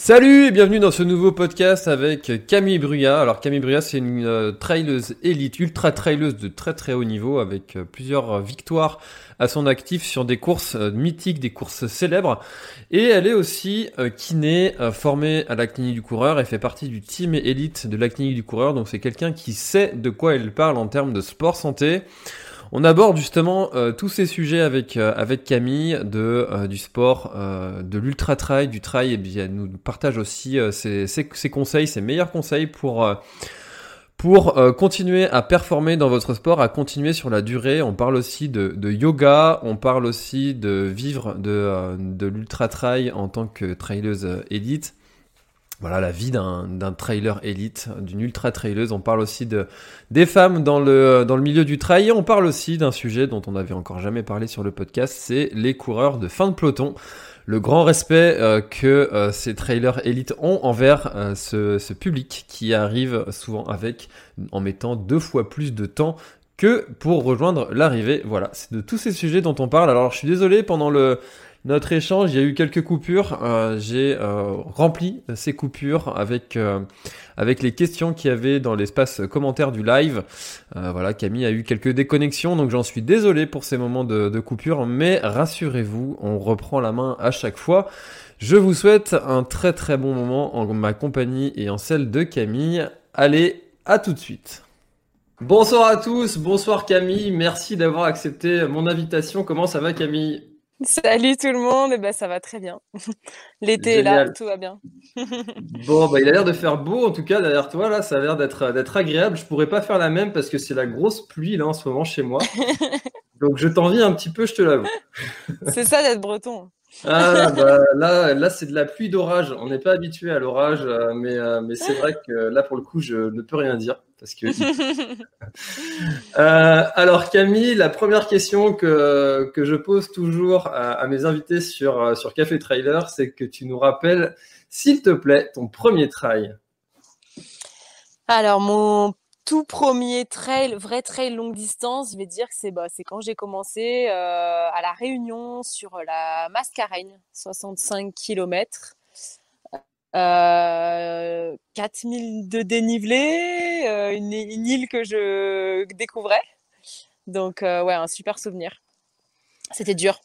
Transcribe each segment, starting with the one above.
Salut et bienvenue dans ce nouveau podcast avec Camille Bruyat. Alors Camille Bruyat c'est une euh, traileuse élite, ultra traileuse de très très haut niveau avec euh, plusieurs victoires à son actif sur des courses euh, mythiques, des courses célèbres. Et elle est aussi euh, kiné, formée à la clinique du coureur et fait partie du team élite de la clinique du coureur. Donc c'est quelqu'un qui sait de quoi elle parle en termes de sport santé. On aborde justement euh, tous ces sujets avec euh, avec Camille de euh, du sport, de l'ultra trail, du trail. Et bien elle nous partage aussi ses, conseils, ses meilleurs conseils pour pour continuer à performer dans votre sport, à continuer sur la durée. On parle aussi de, de yoga, on parle aussi de vivre de de l'ultra trail en tant que traileuse élite voilà la vie d'un trailer élite, d'une ultra traileuse. On parle aussi de des femmes dans le dans le milieu du trail. Et on parle aussi d'un sujet dont on n'avait encore jamais parlé sur le podcast, c'est les coureurs de fin de peloton. Le grand respect euh, que euh, ces trailers élites ont envers euh, ce, ce, public qui arrive souvent avec en mettant deux fois plus de temps que pour rejoindre l'arrivée. Voilà, c'est de tous ces sujets dont on parle. Alors je suis désolé pendant le notre échange, il y a eu quelques coupures. Euh, J'ai euh, rempli ces coupures avec euh, avec les questions qu'il y avait dans l'espace commentaire du live. Voilà, Camille a eu quelques déconnexions, donc j'en suis désolé pour ces moments de, de coupure, mais rassurez-vous, on reprend la main à chaque fois. Je vous souhaite un très très bon moment en ma compagnie et en celle de Camille. Allez, à tout de suite. Bonsoir à tous, bonsoir Camille, merci d'avoir accepté mon invitation. Comment ça va Camille? Salut tout le monde, et eh ben ça va très bien. L'été est là, tout va bien. bon, bah, il a l'air de faire beau en tout cas derrière toi là, ça a l'air d'être d'être agréable. Je pourrais pas faire la même parce que c'est la grosse pluie là en ce moment chez moi. Donc je t'envie un petit peu, je te l'avoue. c'est ça d'être breton. Ah bah, là, là c'est de la pluie d'orage. On n'est pas habitué à l'orage, euh, mais, euh, mais c'est vrai que là pour le coup je ne peux rien dire parce que. euh, alors Camille, la première question que, que je pose toujours à, à mes invités sur, sur Café Trailer, c'est que tu nous rappelles, s'il te plaît, ton premier trail. Alors mon tout premier trail, vrai trail longue distance, je vais dire que c'est bah, quand j'ai commencé euh, à La Réunion sur la Mascareigne, 65 km. Euh, 4000 de dénivelé, euh, une, une, île que je découvrais. Donc, euh, ouais, un super souvenir. C'était dur.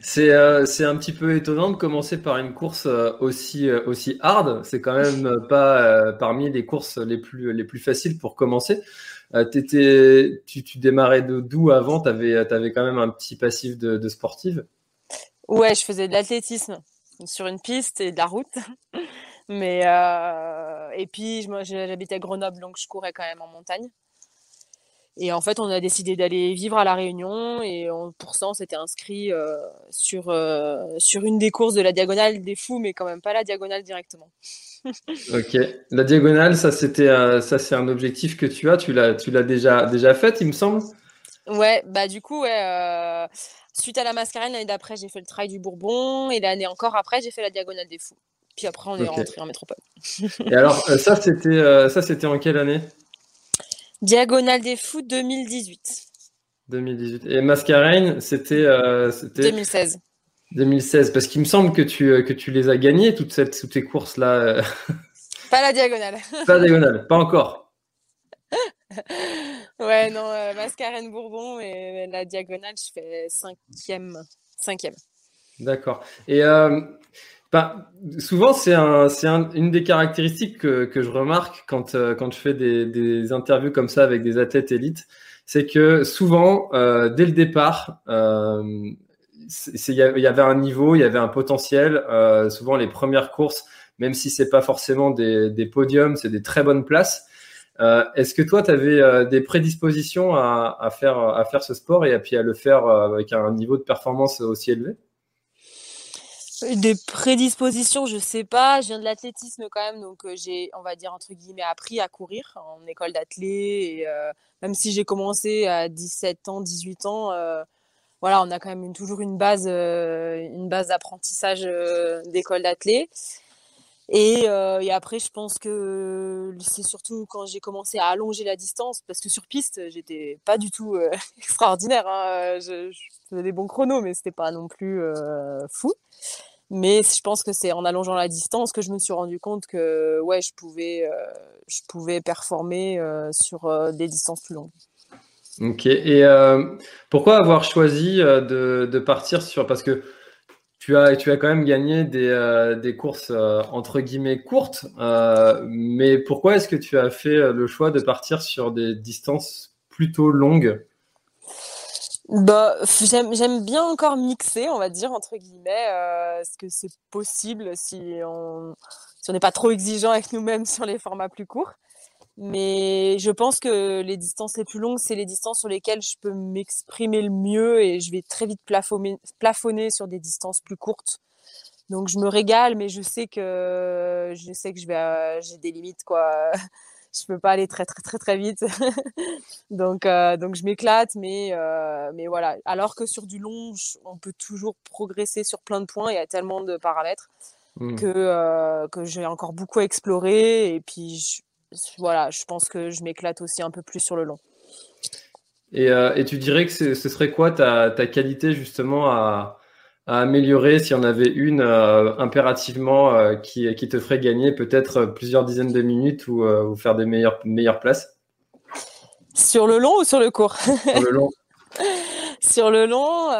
c'est euh, un petit peu étonnant de commencer par une course euh, aussi, euh, aussi hard. C'est quand même pas euh, parmi les courses les plus, les plus faciles pour commencer. Étais, tu, tu, démarrais de d'où avant? Tu avais, avais, quand même un petit passif de, de sportive? Ouais, je faisais de l'athlétisme sur une piste et de la route. Mais et puis j'habitais à Grenoble, donc je courais quand même en montagne. Et en fait, on a décidé d'aller vivre à la Réunion et on, pour ça, on s'était inscrit euh, sur euh, sur une des courses de la diagonale des fous, mais quand même pas la diagonale directement. ok, la diagonale, ça c'était ça c'est un objectif que tu as. Tu l'as tu l'as déjà déjà fait, il me semble. Ouais, bah du coup, ouais, euh, suite à la mascarène, l'année d'après, j'ai fait le trail du Bourbon et l'année encore après, j'ai fait la diagonale des fous. Puis après, on est okay. rentré en métropole. et alors, ça, c'était ça, c'était en quelle année? Diagonale des fous 2018. 2018. Et mascarène, c'était euh, 2016. 2016, parce qu'il me semble que tu, que tu les as gagnés, toutes, cette, toutes ces courses-là. Pas la diagonale. pas la diagonale, pas encore. Ouais, non, euh, Mascarène Bourbon et la diagonale, je fais cinquième. cinquième. D'accord. Et euh, bah, souvent, c'est un, un, une des caractéristiques que, je remarque quand, euh, je fais des, interviews comme ça avec des athlètes élites, c'est que souvent, euh, dès le départ, euh, il y avait un niveau, il y avait un potentiel. souvent, les premières courses, même si c'est pas forcément des, podiums, c'est des très bonnes places. Est-ce que toi, tu avais des prédispositions à, à, faire, à faire ce sport et à, puis à le faire avec un niveau de performance aussi élevé? Des prédispositions, je sais pas. Je viens de l'athlétisme quand même, donc j'ai, on va dire entre guillemets, appris à courir en école d'athlé. Et même si j'ai commencé à 17 ans, 18 ans, voilà, on a quand même toujours une base, une base d'apprentissage d'école d'athlé. Et, et, après, je pense que c'est surtout quand j'ai commencé à allonger la distance, parce que sur piste, j'étais pas du tout extraordinaire. Hein. Je, faisais des bons chronos, mais c'était pas non plus fou. Mais je pense que c'est en allongeant la distance que je me suis rendu compte que ouais, je pouvais, euh, je pouvais performer euh, sur euh, des distances plus longues. Ok. Et pourquoi avoir choisi de, de, partir sur parce que tu as, tu as quand même gagné des, des courses entre guillemets courtes, mais pourquoi est-ce que tu as fait le choix de partir sur des distances plutôt longues? Bah, j'aime bien encore mixer, on va dire, entre guillemets, euh, ce que c'est possible si on si on n'est pas trop exigeant avec nous-mêmes sur les formats plus courts? Mais je pense que les distances les plus longues, c'est les distances sur lesquelles je peux m'exprimer le mieux et je vais très vite plafonner, plafonner sur des distances plus courtes. Donc je me régale, mais je sais que je sais que je vais, euh, j'ai des limites quoi je peux pas aller très très très très vite. donc euh, donc je m'éclate, mais euh, mais voilà. Alors que sur du long, on peut toujours progresser sur plein de points. Il y a tellement de paramètres mmh. que que j'ai encore beaucoup à explorer. Et puis voilà, je pense que je m'éclate aussi un peu plus sur le long. Et, et tu dirais que ce serait quoi ta, ta qualité justement à à améliorer si on avait une euh, impérativement euh, qui, qui, te ferait gagner peut-être plusieurs dizaines de minutes ou, euh, ou, faire des meilleures, meilleures places? Sur le long ou sur le court? Sur le long. sur le long,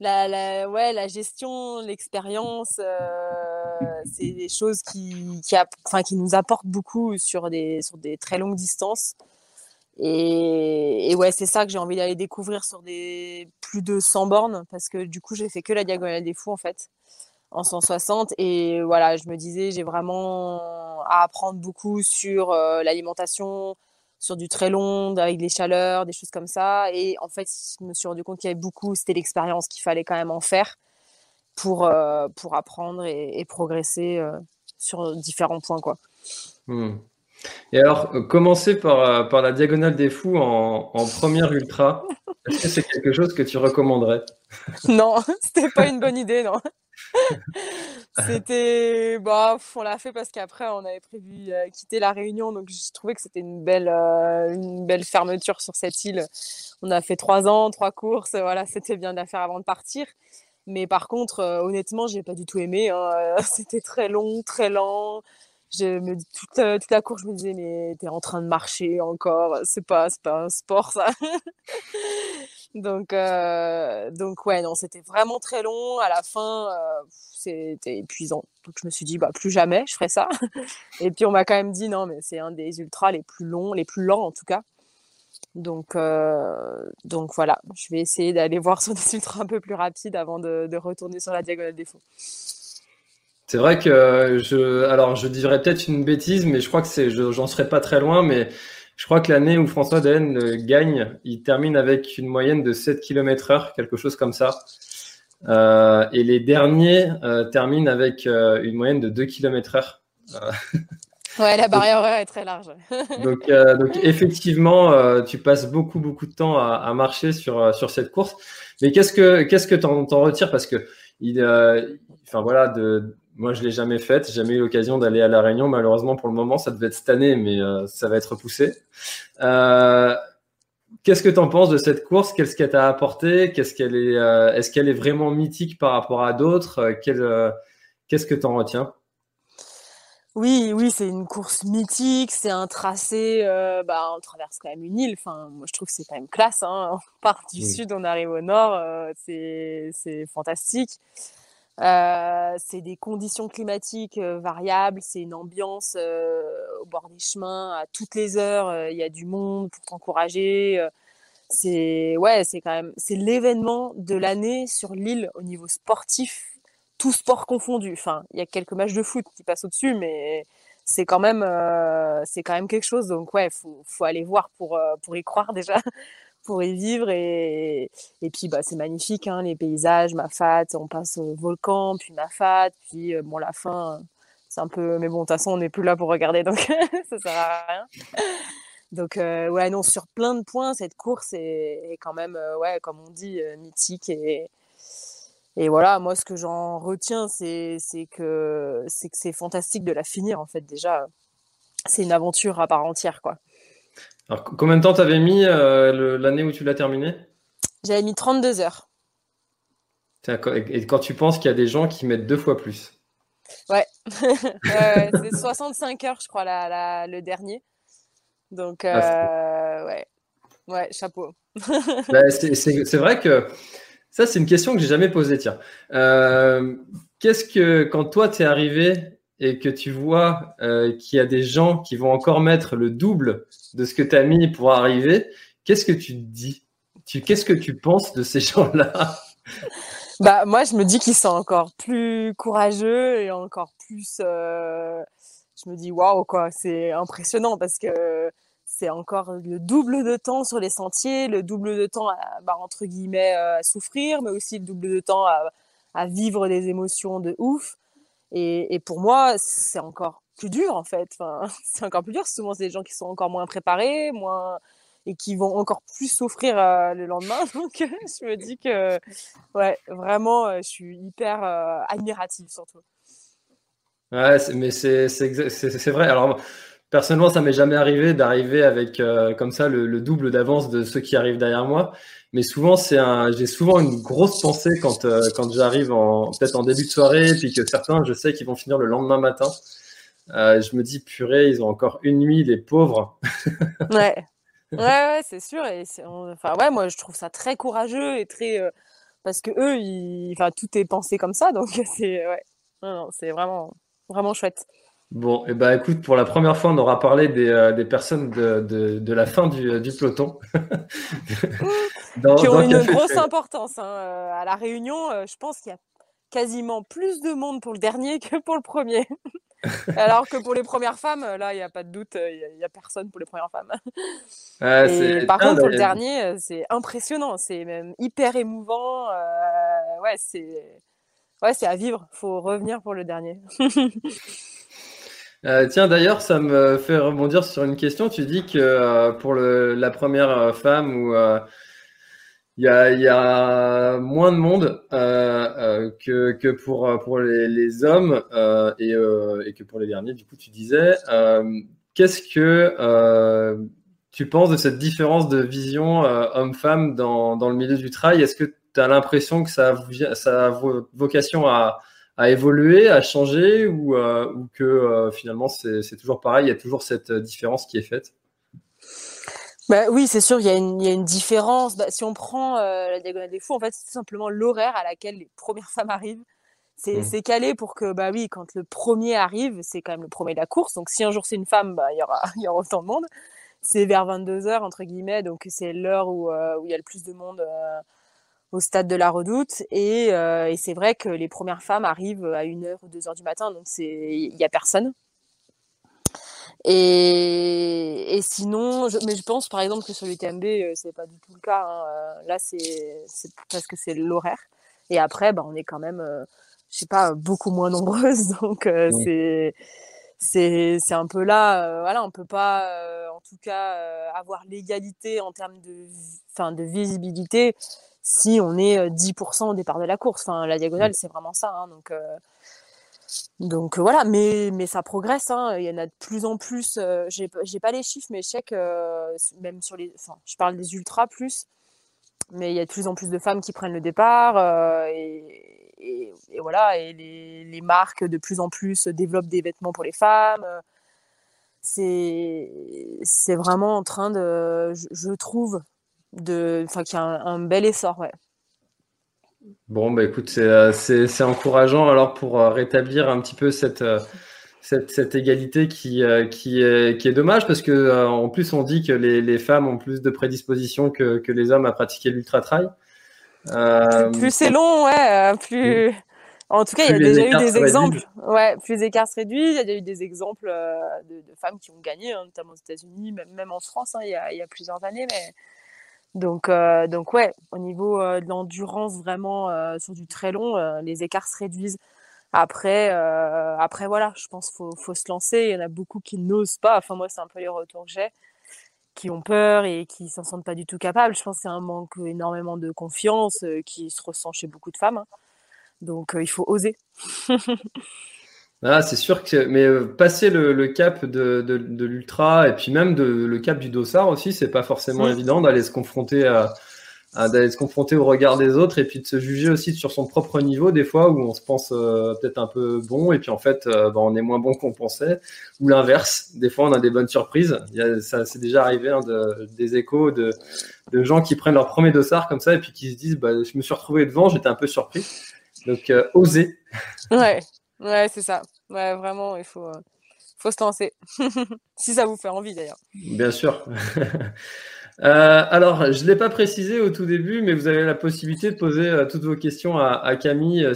la, la, ouais, la gestion, l'expérience, c'est des choses qui, qui, enfin, qui nous apportent beaucoup sur des, sur des très longues distances. Et, ouais, c'est ça que j'ai envie d'aller découvrir sur des plus de 100 bornes parce que du coup, j'ai fait que la diagonale des fous en fait en 160 et voilà, je me disais j'ai vraiment à apprendre beaucoup sur euh, l'alimentation, sur du très long avec des chaleurs, des choses comme ça. Et en fait, je me suis rendu compte qu'il y avait beaucoup, c'était l'expérience qu'il fallait quand même en faire pour euh, pour apprendre et, progresser euh, sur différents points quoi. Mmh. Et alors, euh, commencer par, par la diagonale des fous en, en première ultra, est-ce que c'est quelque chose que tu recommanderais? Non, c'était pas une bonne idée, non. c'était. Bah, on l'a fait parce qu'après, on avait prévu euh, quitter la Réunion, donc je trouvais que c'était une belle, une belle fermeture sur cette île. On a fait trois ans, trois courses, voilà, c'était bien de la faire avant de partir. Mais par contre, honnêtement, j'ai pas du tout aimé. Hein. C'était très long, très lent je me toute, euh, toute je me disais, mais t'es en train de marcher encore, c'est pas, pas un sport ça. donc, euh, donc ouais, non, c'était vraiment très long. À la fin, euh, c'était épuisant. Donc je me suis dit, bah plus jamais, je ferai ça. Et puis on m'a quand même dit, non, mais c'est un des ultras les plus longs, les plus lents en tout cas. Donc, donc voilà, je vais essayer d'aller voir sur des un peu plus rapides avant de, retourner sur la diagonale des faux. C'est vrai que je, alors je dirais peut-être une bêtise, mais je crois que c'est, j'en serais pas très loin, mais je crois que l'année où François Daen euh, gagne, il termine avec une moyenne de 7 km heure, quelque chose comme ça. Euh, et les derniers euh, terminent avec euh, une moyenne de 2 km heure. Ouais, la barrière horaire est très large. donc, donc effectivement, tu passes beaucoup beaucoup de temps à, à, marcher sur sur cette course. Mais qu'est-ce que qu'est-ce que t'en, t'en retires? Parce que il, enfin voilà, de moi, je l'ai jamais faite. Jamais eu l'occasion d'aller à la Réunion. Malheureusement, pour le moment, ça devait être cette année, mais euh, ça va être repoussé. Euh, Qu'est-ce que tu en penses de cette course? Qu'est-ce qu'elle t'a apporté? Qu'est-ce qu'elle est euh, Est-ce qu'elle est vraiment mythique par rapport à d'autres? Euh, Qu'est-ce que tu en retiens? Oui, oui, c'est une course mythique, c'est un tracé, euh, bah, on traverse quand même une île, enfin, moi je trouve que c'est quand même classe, hein. on part du sud, on arrive au nord, euh, c'est fantastique. Euh, c'est des conditions climatiques variables, c'est une ambiance au bord des chemins à toutes les heures. Il y a du monde pour t'encourager. c'est ouais, c'est quand même c'est l'événement de l'année sur l'île au niveau sportif, tout sport confondu. Enfin, il y a quelques matchs de foot qui passent au-dessus, mais c'est quand même euh, c'est quand même quelque chose. Donc ouais, faut faut aller voir pour euh, pour y croire déjà, pour y vivre et et puis bah c'est magnifique hein, les paysages, Mafat, on passe au volcan, puis Mafat, puis euh, bon la fin c'est un peu mais bon de toute façon on n'est plus là pour regarder donc ça sert à rien. Donc ouais non sur plein de points cette course est, quand même ouais comme on dit mythique et et voilà moi ce que j'en retiens c'est que c'est que c'est fantastique de la finir en fait déjà c'est une aventure à part entière quoi. Alors combien de temps t'avais mis l'année où tu l'as terminé J'avais mis 32 heures. Et quand tu penses qu'il y a des gens qui mettent deux fois plus? Ouais, c'est 65 heures je crois la, le dernier. Donc, ah, euh, ouais. ouais, chapeau. Bah, c'est vrai que ça, c'est une question que j'ai jamais posée. Tiens, euh, qu'est-ce que quand toi tu es arrivé et que tu vois euh, qu'il y a des gens qui vont encore mettre le double de ce que tu as mis pour arriver, qu'est-ce que tu te dis Qu'est-ce que tu penses de ces gens-là? Bah moi, je me dis qu'ils sont encore plus courageux et encore plus je me dis waouh quoi, c'est impressionnant parce que c'est encore le double de temps sur les sentiers, le double de temps à, bah, entre guillemets euh, à souffrir, mais aussi le double de temps à, vivre des émotions de ouf. Et, pour moi, c'est encore plus dur en fait. Enfin, c'est encore plus dur. Souvent, c'est des gens qui sont encore moins préparés, moins et qui vont encore plus souffrir euh, le lendemain. Donc, je me dis que, ouais, vraiment, euh, je suis hyper admirative surtout. Ouais, mais c'est vrai. Alors, personnellement, ça m'est jamais arrivé d'arriver avec euh, comme ça le, double d'avance de ceux qui arrivent derrière moi. Mais souvent, j'ai souvent une grosse pensée quand euh, quand j'arrive en peut-être en début de soirée, puis que certains, je sais qu'ils vont finir le lendemain matin. Euh, je me dis purée, ils ont encore une nuit, les pauvres. ouais, ouais, c'est sûr. Et enfin moi je trouve ça très courageux et très parce que eux, enfin tout est pensé comme ça, donc c'est c'est vraiment vraiment chouette. Bon, et eh ben, écoute, pour la première fois, on aura parlé des, euh, des personnes de, de, de, la fin du, du peloton. qui ont une grosse importance. Hein. Euh, à la réunion, euh, je pense qu'il y a quasiment plus de monde pour le dernier que pour le premier. Alors que pour les premières femmes, là, il n'y a pas de doute, il n'y a, personne pour les premières femmes. et par contre, pour le dernier, c'est impressionnant, c'est même hyper émouvant. ouais, c'est ouais, c'est à vivre. faut revenir pour le dernier. Euh, tiens, d'ailleurs, ça me fait rebondir sur une question. Tu dis que euh, pour la première euh, femme où il y, a, moins de monde que, pour, les, hommes et, que pour les derniers, du coup, tu disais, qu'est-ce que tu penses de cette différence de vision homme-femme dans, le milieu du trail Est-ce que tu as l'impression que ça ça a vocation à à évoluer, à changer ou, euh, ou que euh, finalement c'est toujours pareil, il y a toujours cette euh, différence qui est faite? Bah, oui, c'est sûr, il y, a une, il y a une différence. Bah, si on prend la Diagonale des Fous, en fait, c'est tout simplement l'horaire à laquelle les premières femmes arrivent. C'est mmh. calé pour que, bah oui, quand le premier arrive, c'est quand même le premier de la course. Donc, si un jour c'est une femme, bah, il, y aura, il y aura autant de monde. C'est vers 22h, entre guillemets, donc c'est l'heure où, où il y a le plus de monde au stade de la Redoute et, euh, et c'est vrai que les premières femmes arrivent à 1h ou 2h du matin donc c'est il y a personne. Et, et sinon je, mais je pense par exemple que sur l'UTMB euh, c'est pas du tout le cas hein. Euh, là c'est parce que c'est l'horaire. Et après bah, on est quand même je sais pas beaucoup moins nombreuses donc c'est c'est c'est un peu là voilà on peut pas en tout cas avoir l'égalité en termes de enfin de visibilité si on est 10% au départ de la course. Enfin, la diagonale, c'est vraiment ça. Hein, donc, donc voilà, mais, mais ça progresse. Hein, il y en a de plus en plus. j'ai, j'ai pas les chiffres, mais je sais que même sur les. Enfin, je parle des ultras plus, mais il y a de plus en plus de femmes qui prennent le départ. Et, et, voilà, et les, les, marques de plus en plus développent des vêtements pour les femmes. C'est, c'est vraiment en train de, je trouve, de, enfin, qui a un, bel essor, ouais. Bon, bah écoute, c'est euh, encourageant alors pour euh, rétablir un petit peu cette, euh, cette, égalité qui, qui, est, qui est dommage parce que en plus on dit que les, les, femmes ont plus de prédisposition que, que les hommes à pratiquer l'ultra trail. plus c'est long, ouais, plus. En tout cas, il y a déjà eu des exemples. Ouais, plus les écarts se réduisent. Il y a eu des exemples de, femmes qui ont gagné, hein, notamment aux États-Unis, même, même en France, hein, il, y a, il, y a, plusieurs années. Mais donc, donc ouais, au niveau de l'endurance vraiment sur du très long, les écarts se réduisent. Après, euh, après voilà, je pense qu'il faut, faut, se lancer. Il y en a beaucoup qui n'osent pas. Enfin, moi, c'est un peu les retours que j'ai, qui ont peur et qui s'en sentent pas du tout capables. Je pense que c'est un manque énormément de confiance euh, qui se ressent chez beaucoup de femmes. Hein. Donc, euh, il faut oser. ah, c'est sûr que, mais passer le, le cap de, de, de l'ultra et puis même de, le cap du dossard aussi, c'est pas forcément mmh. évident d'aller se confronter à d'aller se confronter au regard des autres et puis de se juger aussi sur son propre niveau des fois où on se pense euh, peut-être un peu bon et puis en fait euh, bah, on est moins bon qu'on pensait. Ou l'inverse des fois on a des bonnes surprises. Il y a, ça c'est déjà arrivé hein, de, des échos de, de, gens qui prennent leur premier dossard comme ça et puis qui se disent bah, je me suis retrouvé devant j'étais un peu surpris. Donc euh, oser ouais ouais c'est ça. Ouais vraiment il faut faut se lancer. Si ça vous fait envie d'ailleurs. Bien sûr. Euh, alors, je ne l'ai pas précisé au tout début, mais vous avez la possibilité de poser euh, toutes vos questions à, Camille euh,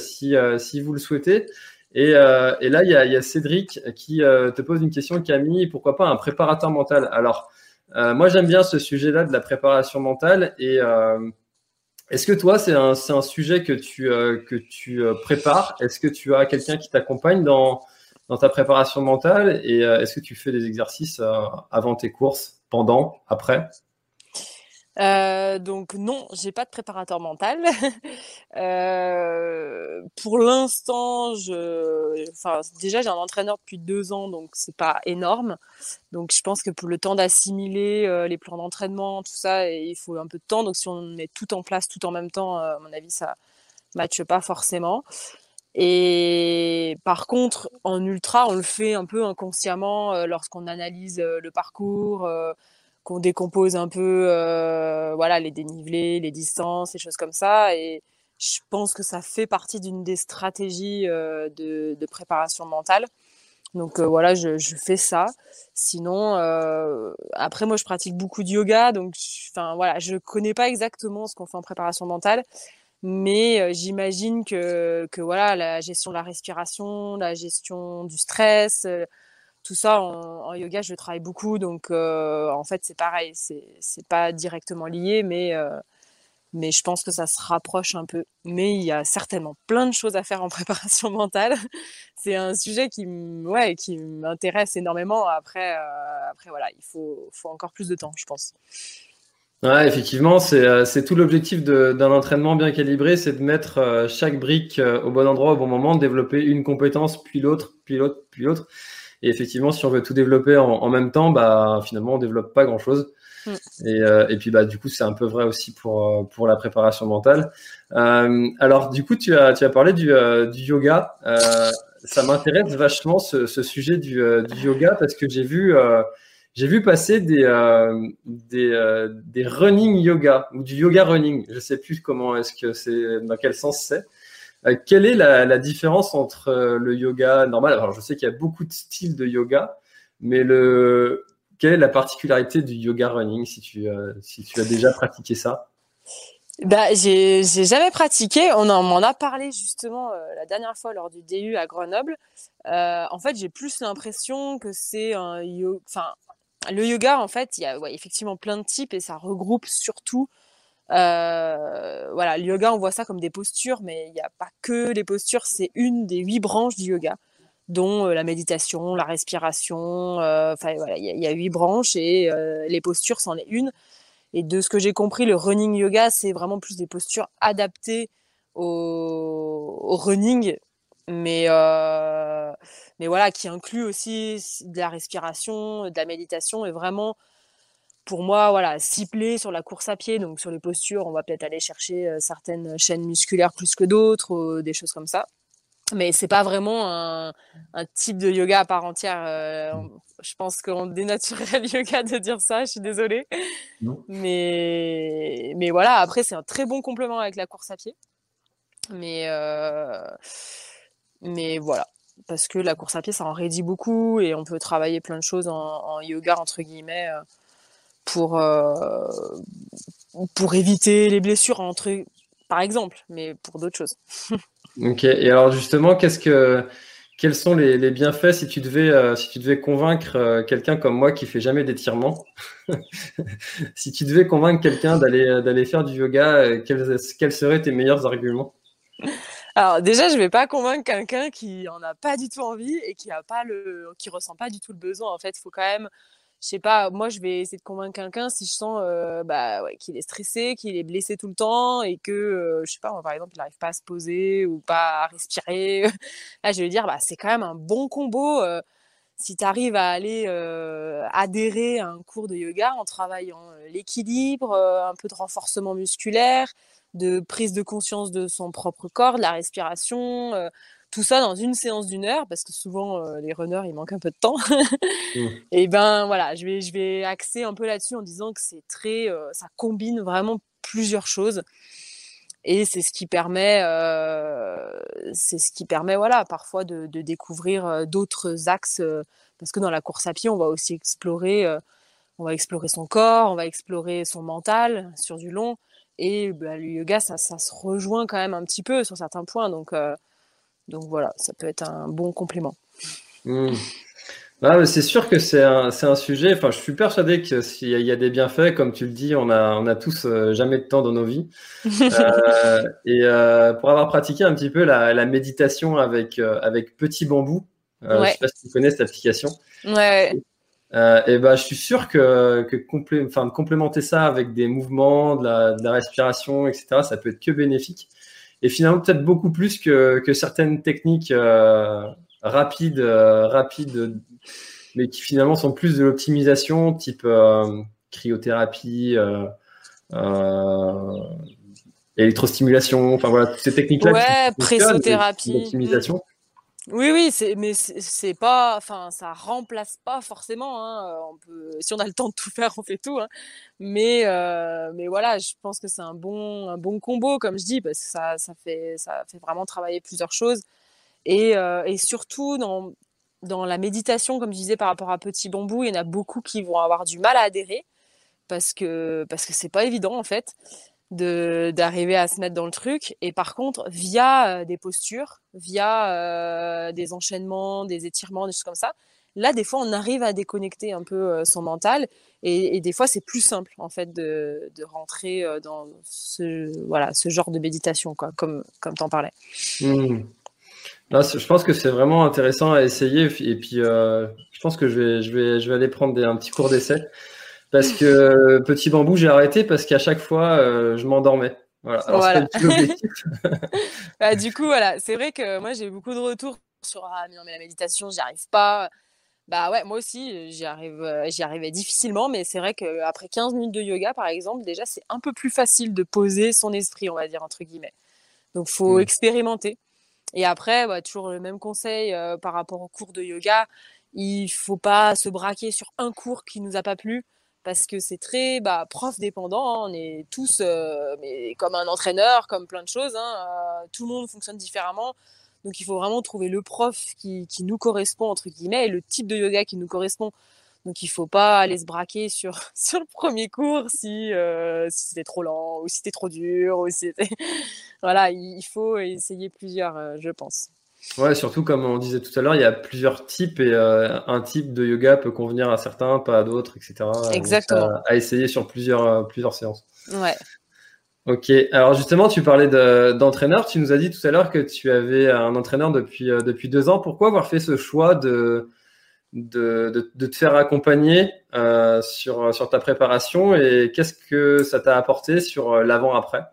si, vous le souhaitez. Et, et là, il y, y, a, Cédric qui te pose une question, Camille, pourquoi pas un préparateur mental? Alors, moi, j'aime bien ce sujet-là de la préparation mentale. Et est-ce que toi, c'est un, sujet que tu, que tu prépares? Est-ce que tu as quelqu'un qui t'accompagne dans, dans ta préparation mentale? Et est-ce que tu fais des exercices avant tes courses, pendant, après? Euh, donc non, j'ai pas de préparateur mental. euh, pour l'instant, enfin déjà j'ai un entraîneur depuis deux ans, donc c'est pas énorme. Donc je pense que pour le temps d'assimiler euh, les plans d'entraînement, tout ça, il faut un peu de temps. Donc si on met tout en place tout en même temps, à mon avis ça matche pas forcément. Et par contre, en ultra, on le fait un peu inconsciemment lorsqu'on analyse le parcours qu'on décompose un peu euh, voilà les dénivelés, les distances, les choses comme ça. Et je pense que ça fait partie d'une des stratégies euh, de, préparation mentale. Donc euh, voilà, je, je, fais ça. Sinon, après moi je pratique beaucoup de yoga, donc enfin voilà, je connais pas exactement ce qu'on fait en préparation mentale, mais j'imagine que que voilà la gestion de la respiration, la gestion du stress tout ça en, yoga, je travaille beaucoup, donc euh, en fait c'est pareil, c'est pas directement lié, mais euh, mais je pense que ça se rapproche un peu. Mais il y a certainement plein de choses à faire en préparation mentale. c'est un sujet qui ouais qui m'intéresse énormément. Après euh, après voilà, il faut faut encore plus de temps, je pense. Ouais, effectivement, c'est tout l'objectif d'un entraînement bien calibré, c'est de mettre chaque brique au bon endroit au bon moment, développer une compétence, puis l'autre, puis l'autre, puis l'autre. Et effectivement, si on veut tout développer en, même temps, bah, finalement, on développe pas grand-chose. Mm. Et, euh, et, puis, bah, du coup, c'est un peu vrai aussi pour, euh, pour la préparation mentale. Euh, alors, du coup, tu as, tu as parlé du, euh, du yoga. Ça m'intéresse vachement ce, ce sujet du, du, yoga parce que j'ai vu, j'ai vu passer des, des, des running yoga ou du yoga running. Je sais plus comment est-ce que c'est, dans quel sens c'est. Euh, quelle est la, différence entre euh, le yoga normal? Je sais qu'il y a beaucoup de styles de yoga, mais le, quelle est la particularité du yoga running si tu, euh, as déjà pratiqué ça? Bah, j'ai, jamais pratiqué. On en m'en a parlé justement la dernière fois lors du DU à Grenoble. en fait, j'ai plus l'impression que c'est un yoga. Enfin, le yoga, en fait, il y a effectivement plein de types et ça regroupe surtout euh, voilà, le yoga, on voit ça comme des postures, mais il n'y a pas que les postures, c'est une des huit branches du yoga, dont euh, la méditation, la respiration, euh, enfin voilà, il y, a huit branches et les postures, c'en est une. Et de ce que j'ai compris, le running yoga, c'est vraiment plus des postures adaptées au, running, mais, mais voilà, qui inclut aussi de la respiration, de la méditation et vraiment pour moi, voilà, cibler sur la course à pied, donc sur les postures, on va peut-être aller chercher euh, certaines chaînes musculaires plus que d'autres, euh, des choses comme ça. Mais c'est pas vraiment un, type de yoga à part entière. Euh, je pense qu'on dénaturerait le yoga de dire ça. Je suis désolée. Mais mais voilà. Après, c'est un très bon complément avec la course à pied. Mais mais voilà. parce que la course à pied, ça en raidit beaucoup et on peut travailler plein de choses en, yoga, entre guillemets, pour, pour éviter les blessures, entre, par exemple, mais pour d'autres choses. ok, et alors justement, qu'est-ce que quels sont les, bienfaits si tu devais, euh, si tu devais convaincre euh, quelqu'un comme moi qui fait jamais d'étirement? Si tu devais convaincre quelqu'un d'aller, euh, d'aller faire du yoga, quels, quels, seraient tes meilleurs arguments? Alors déjà, je vais pas convaincre quelqu'un qui en a pas du tout envie et qui a pas le, qui ressent pas du tout le besoin. En fait, il faut quand même je sais pas, moi je vais essayer de convaincre quelqu'un si je sens euh, bah, ouais, qu'il est stressé, qu'il est blessé tout le temps et que, euh, je sais pas, par exemple, il n'arrive pas à se poser ou pas à respirer. Là, je vais dire, bah, c'est quand même un bon combo. Euh, si tu arrives à aller adhérer à un cours de yoga en travaillant l'équilibre, un peu de renforcement musculaire, de prise de conscience de son propre corps, de la respiration, tout ça dans une séance d'une heure, parce que souvent euh, les runners ils manquent un peu de temps. Mmh. Et ben voilà, je vais, je vais axer un peu là-dessus en disant que c'est très, euh, ça combine vraiment plusieurs choses. Et c'est ce qui permet, euh, c'est ce qui permet voilà, parfois de, de découvrir d'autres axes, parce que dans la course à pied, on va aussi explorer, on va explorer son corps, on va explorer son mental sur du long. Et bah, le yoga, ça, ça, se rejoint quand même un petit peu sur certains points. Donc, donc voilà, ça peut être un bon complément. Hmm. Ah, c'est sûr que c'est un, un, sujet. Enfin, je suis persuadé que s'il y, a des bienfaits, comme tu le dis, on a, on a tous euh, jamais de temps dans nos vies. Euh, et euh, pour avoir pratiqué un petit peu la, la méditation avec, avec Petit Bambou, je ne sais pas si tu connais cette application. Ouais. et ben, je suis sûr que, que complé complémenter ça avec des mouvements, de la, de la respiration, etc., ça peut être que bénéfique et finalement peut-être beaucoup plus que, que certaines techniques euh, rapides, euh, rapides, mais qui finalement sont plus de l'optimisation, type euh, cryothérapie, électrostimulation, enfin voilà, toutes ces techniques-là. Ouais, pressothérapie. Oui, oui, c'est, mais c'est pas, enfin, ça remplace pas forcément. Hein, on peut, si on a le temps de tout faire, on fait tout. Hein, mais, euh, mais voilà, je pense que c'est un bon, un bon combo, comme je dis, parce que ça, ça fait, ça fait vraiment travailler plusieurs choses. Et, euh, et surtout dans, dans la méditation, comme je disais par rapport à Petit Bambou, il y en a beaucoup qui vont avoir du mal à adhérer parce que parce que c'est pas évident en fait d'arriver à se mettre dans le truc. Et par contre, via euh, des postures, via euh, des enchaînements, des étirements, des choses comme ça, là, des fois, on arrive à déconnecter un peu euh, son mental. Et, des fois, c'est plus simple, en fait, de, de, rentrer dans ce, voilà, ce genre de méditation, quoi, comme, comme tu en parlais. Mmh. je pense que c'est vraiment intéressant à essayer. Et puis, je pense que je vais, je vais, je vais aller prendre un petit cours d'essai. Parce que Petit Bambou, j'ai arrêté parce qu'à chaque fois, euh, je m'endormais. Voilà. voilà. bah, du coup, voilà, c'est vrai que moi, j'ai beaucoup de retours sur Ah, mais non, mais la méditation, j'y arrive pas. Bah ouais, moi aussi, j'y arrive, euh, j'y arrivais difficilement, mais c'est vrai qu'après 15 minutes de yoga, par exemple, déjà, c'est un peu plus facile de poser son esprit, on va dire, entre guillemets. Donc, faut mmh. expérimenter. Et après, bah, toujours le même conseil euh, par rapport au cours de yoga, il faut pas se braquer sur un cours qui nous a pas plu parce que c'est très bah, prof dépendant. Hein. On est tous, euh, mais comme un entraîneur, comme plein de choses. Hein, euh, tout le monde fonctionne différemment. Donc il faut vraiment trouver le prof qui, qui, nous correspond, entre guillemets, et le type de yoga qui nous correspond. Donc il faut pas aller se braquer sur, sur le premier cours si, euh, si c'était trop lent ou si c'était trop dur. Ou si voilà, il faut essayer plusieurs, je pense. Ouais, surtout comme on disait tout à l'heure, il y a plusieurs types et euh, un type de yoga peut convenir à certains, pas à d'autres, etc. Exactement. à, essayer sur plusieurs, euh, plusieurs séances. Ouais. Ok. Alors justement, tu parlais d'entraîneur. tu nous as dit tout à l'heure que tu avais un entraîneur depuis, euh, depuis deux ans. Pourquoi avoir fait ce choix de, de, de, te faire accompagner sur, sur ta préparation et qu'est-ce que ça t'a apporté sur l'avant-après?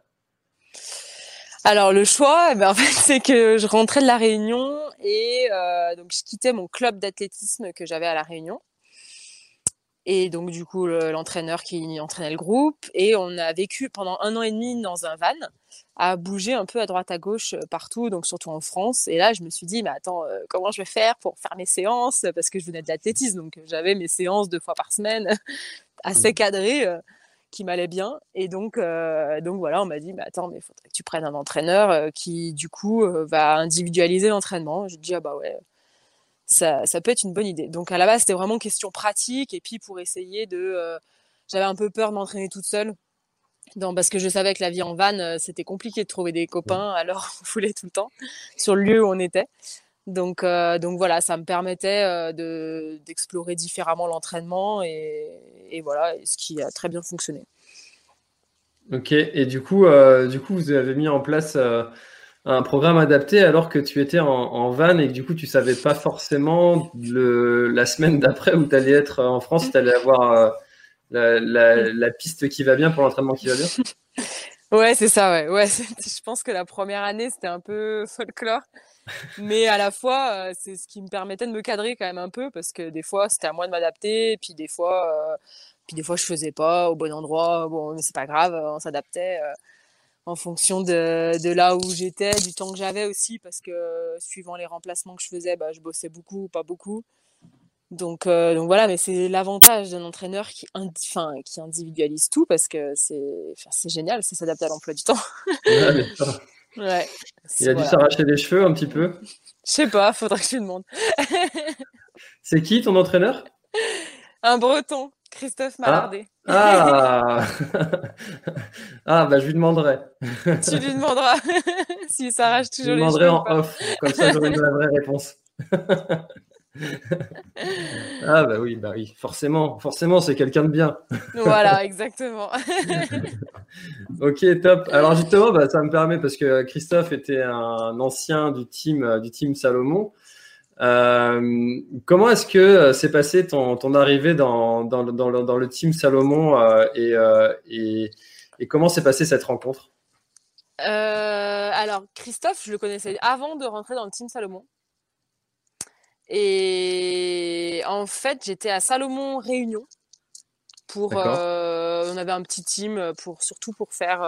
Alors le choix, eh ben, en fait, c'est que je rentrais de la Réunion et euh, donc je quittais mon club d'athlétisme que j'avais à la Réunion. Et donc du coup l'entraîneur qui entraînait le groupe et on a vécu pendant un an et demi dans un van à bouger un peu à droite à gauche euh, partout, donc surtout en France. Et là je me suis dit mais attends euh, comment je vais faire pour faire mes séances? Parce que je venais de l'athlétisme donc j'avais mes séances deux fois par semaine assez cadrées qui m'allait bien. Et donc, euh, donc voilà, on m'a dit, bah, attends, mais il faudrait que tu prennes un entraîneur euh, qui, du coup, euh, va individualiser l'entraînement. J'ai dit, ah bah ouais, ça, ça peut être une bonne idée. Donc à la base, c'était vraiment question pratique et puis pour essayer de. J'avais un peu peur de m'entraîner toute seule. Non, parce que je savais que la vie en van, c'était compliqué de trouver des copains, alors on voulait tout le temps sur le lieu où on était. Donc, donc voilà, ça me permettait de, d'explorer différemment l'entraînement et, et, voilà, ce qui a très bien fonctionné. Ok, et du coup, du coup, vous avez mis en place un programme adapté alors que tu étais en, van et que du coup tu savais pas forcément le, la semaine d'après où tu allais être en France, tu allais avoir euh, la, la, la, piste qui va bien pour l'entraînement qui va bien? Ouais, c'est ça, ouais. ouais je pense que la première année c'était un peu folklore, mais à la fois euh, c'est ce qui me permettait de me cadrer quand même un peu parce que des fois c'était à moi de m'adapter, puis des fois, euh, puis des fois je faisais pas au bon endroit. Bon, mais c'est pas grave, on s'adaptait en fonction de, de là où j'étais, du temps que j'avais aussi, parce que suivant les remplacements que je faisais, bah, je bossais beaucoup ou pas beaucoup. Donc, euh, donc voilà, mais c'est l'avantage d'un entraîneur qui, qui individualise tout parce que c'est c'est génial, ça s'adapte à l'emploi du temps. ouais, Il a dû s'arracher les cheveux un petit peu. Je sais pas, faudrait que je lui demande. c'est qui ton entraîneur? Un breton. Christophe ah. Malardet. Ah, ah. bah je lui demanderai. tu lui demanderas s'il s'arrache toujours je lui demanderai en off, comme ça j'aurai la vraie réponse. Ah bah oui, bah oui, forcément, forcément c'est quelqu'un de bien. voilà, exactement. ok, top. Alors justement, bah, ça me permet parce que Christophe était un ancien du team du team Salomon. Euh, comment est-ce que s'est euh, passé ton, ton, arrivée dans, dans, dans, le, dans, le, team Salomon euh, et, et, et, comment s'est passée cette rencontre? Alors, Christophe, je le connaissais avant de rentrer dans le team Salomon. Et en fait, j'étais à Salomon Réunion. Pour, on avait un petit team pour surtout pour faire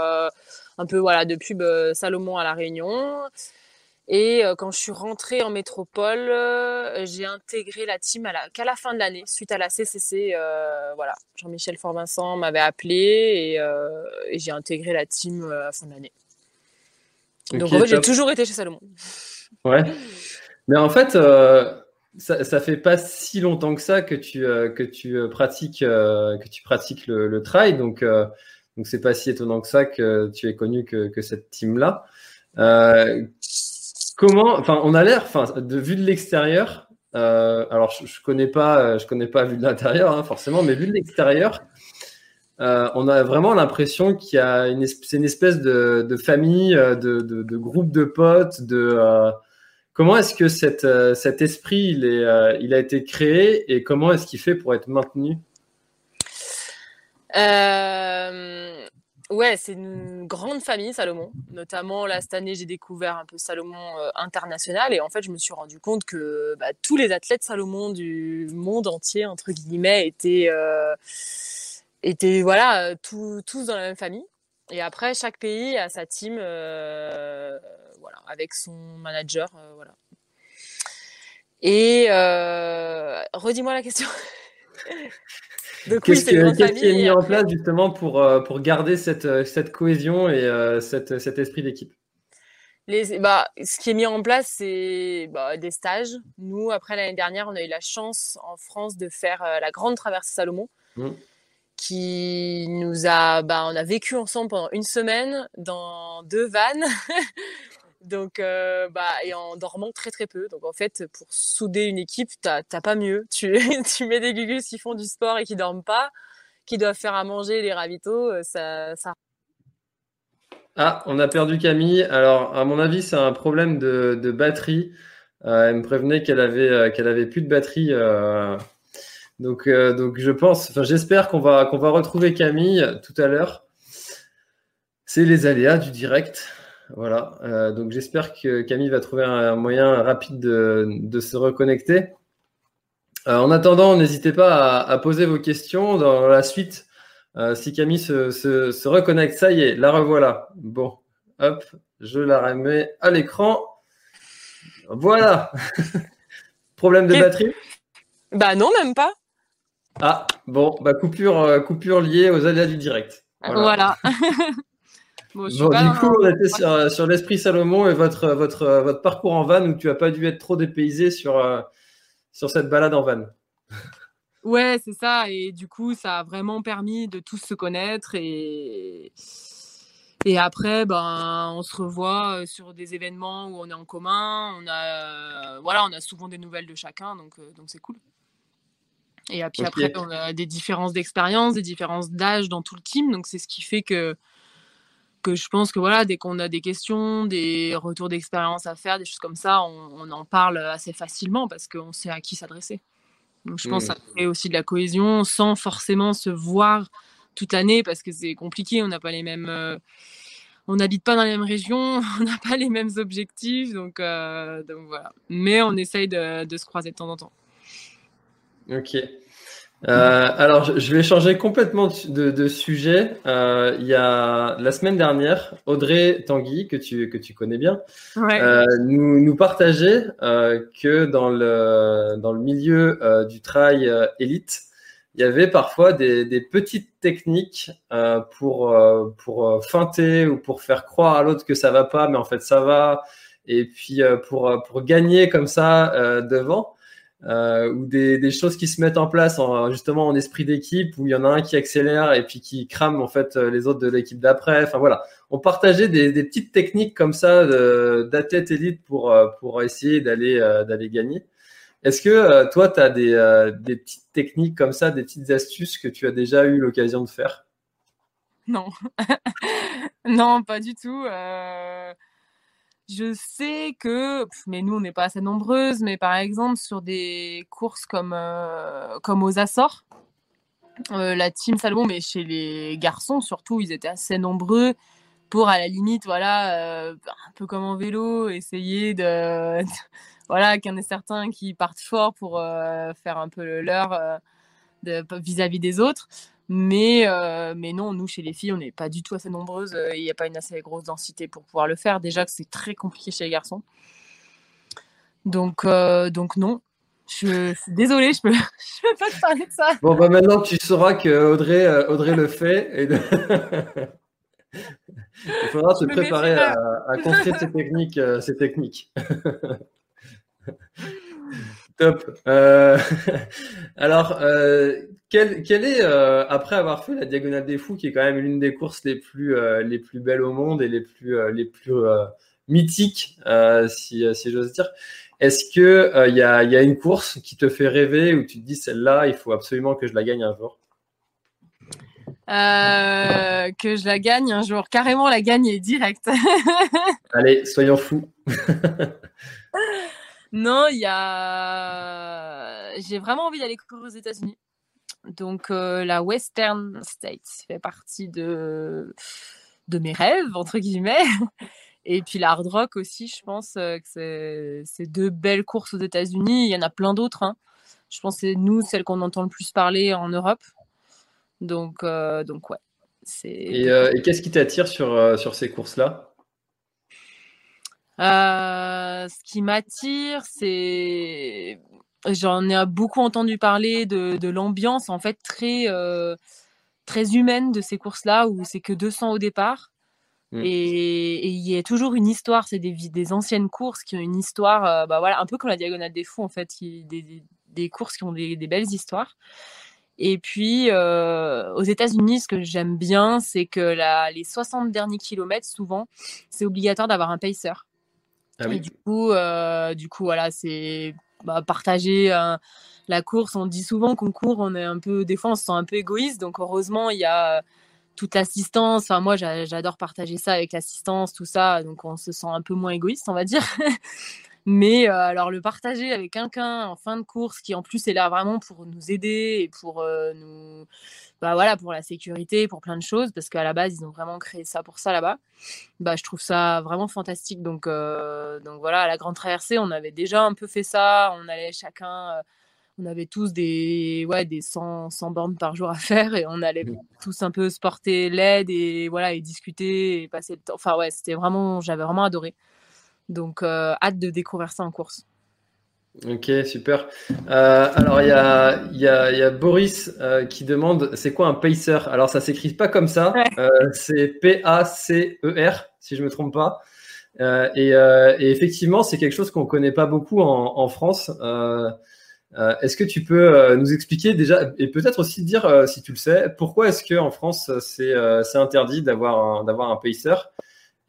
un peu voilà de pub Salomon à la Réunion. Et euh, quand je suis rentrée en métropole, euh, j'ai intégré la team à la, qu'à la fin de l'année, suite à la CCC. Euh, voilà, Jean-Michel Fort-Vincent m'avait appelé et, j'ai intégré la team à la fin de l'année. Donc en fait, j'ai toujours été chez Salomon. Ouais. Mais en fait, ça, fait pas si longtemps que ça que tu, que tu pratiques, que tu pratiques le, le trail. Donc, donc c'est pas si étonnant que ça que tu aies connu que, que cette team-là. Comment, enfin, on a l'air, enfin, de vue de l'extérieur. Euh, alors, je, connais pas, je connais pas vue de l'intérieur, hein, forcément, mais vu de l'extérieur, euh, on a vraiment l'impression qu'il y a une, c'est une espèce de, famille, euh, de, de, groupe de potes, de comment est-ce que cette, cet esprit est, il a été créé et comment est-ce qu'il fait pour être maintenu? Ouais, c'est une grande famille, Salomon. Notamment, cette année, j'ai découvert un peu Salomon euh, international. Et en fait, je me suis rendu compte que bah, tous les athlètes Salomon du monde entier, entre guillemets, étaient, euh, étaient voilà, tous dans la même famille. Et après, chaque pays a sa team, euh, voilà, avec son manager, voilà. Et redis-moi la question. Qu'est-ce qui est mis en place justement pour, euh, pour garder cette, euh, cette cohésion et euh, cette, cet esprit d'équipe? Les, bah, ce qui est mis en place, c'est bah, des stages. Nous, après l'année dernière, on a eu la chance en France de faire la grande traversée Salomon, mmh. Qui nous a, bah, on a vécu ensemble pendant une semaine dans deux vannes. Donc, euh, bah, et en dormant très très peu. Donc, en fait, pour souder une équipe, t'as pas mieux. Tu, tu mets des gugus qui font du sport et qui dorment pas, qui doivent faire à manger les ravitaux, euh, ça. Ah, on a perdu Camille. Alors, à mon avis, c'est un problème de, de batterie. Euh, elle me prévenait qu'elle avait, avait plus de batterie. Donc, donc, je pense, enfin, j'espère qu'on va, qu'on va retrouver Camille tout à l'heure. C'est les aléas du direct. Voilà. Euh, donc j'espère que Camille va trouver un, moyen rapide de, se reconnecter. Euh, en attendant, n'hésitez pas à, poser vos questions dans la suite. Euh, si Camille se, reconnecte, ça y est, la revoilà. Bon, hop, je la remets à l'écran. Voilà. Problème de batterie? Bah non, même pas. Ah, bon, bah coupure, coupure liée aux aléas du direct. voilà. Bon, du coup, on était sur, sur l'esprit Salomon et votre, votre, votre parcours en van où tu n'as pas dû être trop dépaysé sur, euh, sur cette balade en van. Ouais, c'est ça. Et du coup, ça a vraiment permis de tous se connaître. Et, et après, ben, on se revoit sur des événements où on est en commun. On a, voilà, on a souvent des nouvelles de chacun, donc donc c'est cool. Et puis après, on a des différences d'expérience, des différences d'âge dans tout le team. Donc c'est ce qui fait que que je pense que voilà, dès qu'on a des questions, des retours d'expérience à faire, des choses comme ça, on, en parle assez facilement parce qu'on sait à qui s'adresser. Donc je pense que ça mmh. crée aussi de la cohésion sans forcément se voir toute l'année parce que c'est compliqué, on n'a pas les mêmes... Euh, on n'habite pas dans les mêmes régions, on n'a pas les mêmes objectifs, donc, euh, donc voilà. Mais on essaye de, de, se croiser de temps en temps. Ok. Euh, alors, je vais changer complètement de, sujet. Euh, il y a la semaine dernière, Audrey Tanguy, que tu, que tu connais bien, euh, nous, nous partageait que dans le, dans le milieu du trail élite, il y avait parfois des, des petites techniques pour, pour feinter ou pour faire croire à l'autre que ça va pas, mais en fait ça va. Et puis pour, pour gagner comme ça devant euh, ou des, choses qui se mettent en place en, justement en esprit d'équipe où il y en a un qui accélère et puis qui crame en fait euh, les autres de l'équipe d'après. Enfin voilà, on partageait des, petites techniques comme ça d'athlète élite pour euh, pour essayer d'aller d'aller gagner. Est-ce que toi, tu as des, petites techniques comme ça, des petites astuces que tu as déjà eu l'occasion de faire? Non, non, pas du tout. Je sais que, mais nous, on n'est pas assez nombreuses, mais par exemple, sur des courses comme, euh, comme aux Açores, euh, la team Salomon, mais chez les garçons surtout, ils étaient assez nombreux pour, à la limite, voilà, euh, un peu comme en vélo, essayer de. voilà, qu'il y en ait certains qui partent fort pour faire un peu le leur vis-à-vis -vis des autres. Mais, euh, mais non, nous, chez les filles, on n'est pas du tout assez nombreuses. Euh, il n'y a pas une assez grosse densité pour pouvoir le faire. Déjà que c'est très compliqué chez les garçons. Donc, euh, donc non. Je, suis désolée, je ne peux, je peux pas te parler de ça. Bon, bah maintenant, tu sauras que Audrey, Audrey le fait. Et Il faudra se préparer à, à, construire ces techniques. ces techniques. Top. alors, quelle, est, euh, après avoir fait la Diagonale des Fous, qui est quand même l'une des courses les plus, euh, les plus belles au monde et les plus, euh, les plus mythiques, si, si j'ose dire, est-ce qu'il il y, a, y a une course qui te fait rêver où tu te dis celle-là, il faut absolument que je la gagne un jour? Que je la gagne un jour, carrément la gagner direct. Allez, soyons fous. non, il y a. J'ai vraiment envie d'aller courir aux États-Unis. Donc euh, la Western States fait partie de, de mes rêves, entre guillemets. Et puis l'hard rock aussi, je pense euh, que c'est deux belles courses aux États-Unis. Il y en a plein d'autres. Hein. Je pense que c'est nous, celles qu'on entend le plus parler en Europe. Donc, euh, donc ouais. Et, et qu'est-ce qui t'attire sur, sur ces courses-là? Ce qui m'attire, c'est J'en ai beaucoup entendu parler de, l'ambiance en fait très, euh, très humaine de ces courses-là où c'est que 200 au départ. Mm. Et il y a toujours une histoire, c'est des, des anciennes courses qui ont une histoire, euh, bah voilà, un peu comme la Diagonale des Fous en fait, qui, des, des, courses qui ont des, belles histoires. Et puis euh, aux États-Unis, ce que j'aime bien, c'est que la, les 60 derniers kilomètres, souvent, c'est obligatoire d'avoir un pacer. Ah et du coup, du coup, voilà, c'est bah, partager euh, la course. On dit souvent qu'on court, on est un peu, des fois, on se sent un peu égoïste. Donc, heureusement, il y a euh, toute l'assistance. Enfin, moi, j'adore partager ça avec l'assistance, tout ça. Donc, on se sent un peu moins égoïste, on va dire. Mais euh, alors, le partager avec quelqu'un en fin de course qui, en plus, est là vraiment pour nous aider et pour nous bah voilà, pour la sécurité, pour plein de choses, parce qu'à la base, ils ont vraiment créé ça pour ça là-bas. Bah, je trouve ça vraiment fantastique. Donc, euh, donc voilà, à la grande traversée, on avait déjà un peu fait ça. On allait chacun, euh, on avait tous des, ouais, des 100, 100, bornes par jour à faire et on allait mmh. tous un peu se porter l'aide et voilà, et discuter et passer le temps. Enfin, ouais, c'était vraiment, j'avais vraiment adoré. Donc, euh, hâte de découvrir ça en course. Ok, super. Euh, alors, il y a, y, a, y a, Boris euh, qui demande c'est quoi un pacer? Alors, ça s'écrit pas comme ça. Euh, c'est P-A-C-E-R, si je me trompe pas. Et, et, effectivement, c'est quelque chose qu'on connaît pas beaucoup en, en France. est-ce que tu peux nous expliquer déjà, et peut-être aussi dire, si tu le sais, pourquoi est-ce qu'en France, c'est interdit d'avoir un, d'avoir un pacer?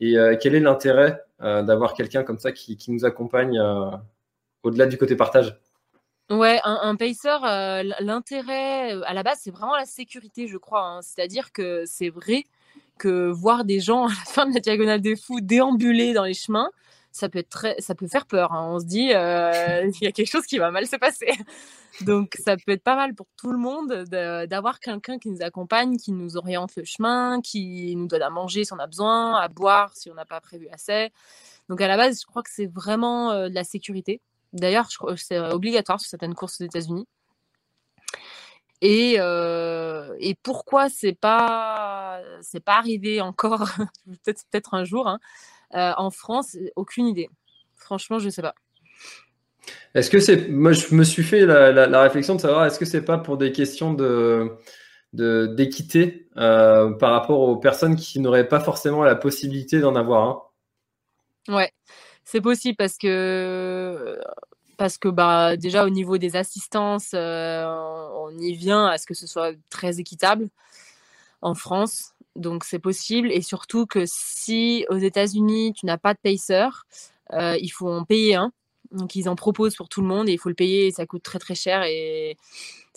Et quel est l'intérêt d'avoir quelqu'un comme ça qui, nous accompagne au-delà du côté partage Ouais, un, pacer, euh, l'intérêt euh, à la base, c'est vraiment la sécurité, je crois. Hein. C'est-à-dire que c'est vrai que voir des gens à la fin de la diagonale des fous déambuler dans les chemins, ça peut, être très, ça peut faire peur. Hein. On se dit, euh, il y a quelque chose qui va mal se passer. Donc, ça peut être pas mal pour tout le monde d'avoir quelqu'un qui nous accompagne, qui nous oriente le chemin, qui nous donne à manger si on a besoin, à boire si on n'a pas prévu assez. Donc, à la base, je crois que c'est vraiment de la sécurité. D'ailleurs, c'est obligatoire sur certaines courses aux États-Unis. Et, euh, pourquoi c'est pas pas arrivé encore? Peut-être peut-être un jour hein, euh, en France aucune idée. Franchement je sais pas. Est-ce que c'est moi je me suis fait la, réflexion de savoir est-ce que c'est pas pour des questions de d'équité euh, par rapport aux personnes qui n'auraient pas forcément la possibilité d'en avoir un? Ouais. C'est possible parce que parce que bah déjà au niveau des assistances, euh, on y vient à ce que ce soit très équitable en France. Donc c'est possible et surtout que si aux États-Unis tu n'as pas de pacer, euh, il faut en payer un. Donc ils en proposent pour tout le monde et il faut le payer et ça coûte très très cher et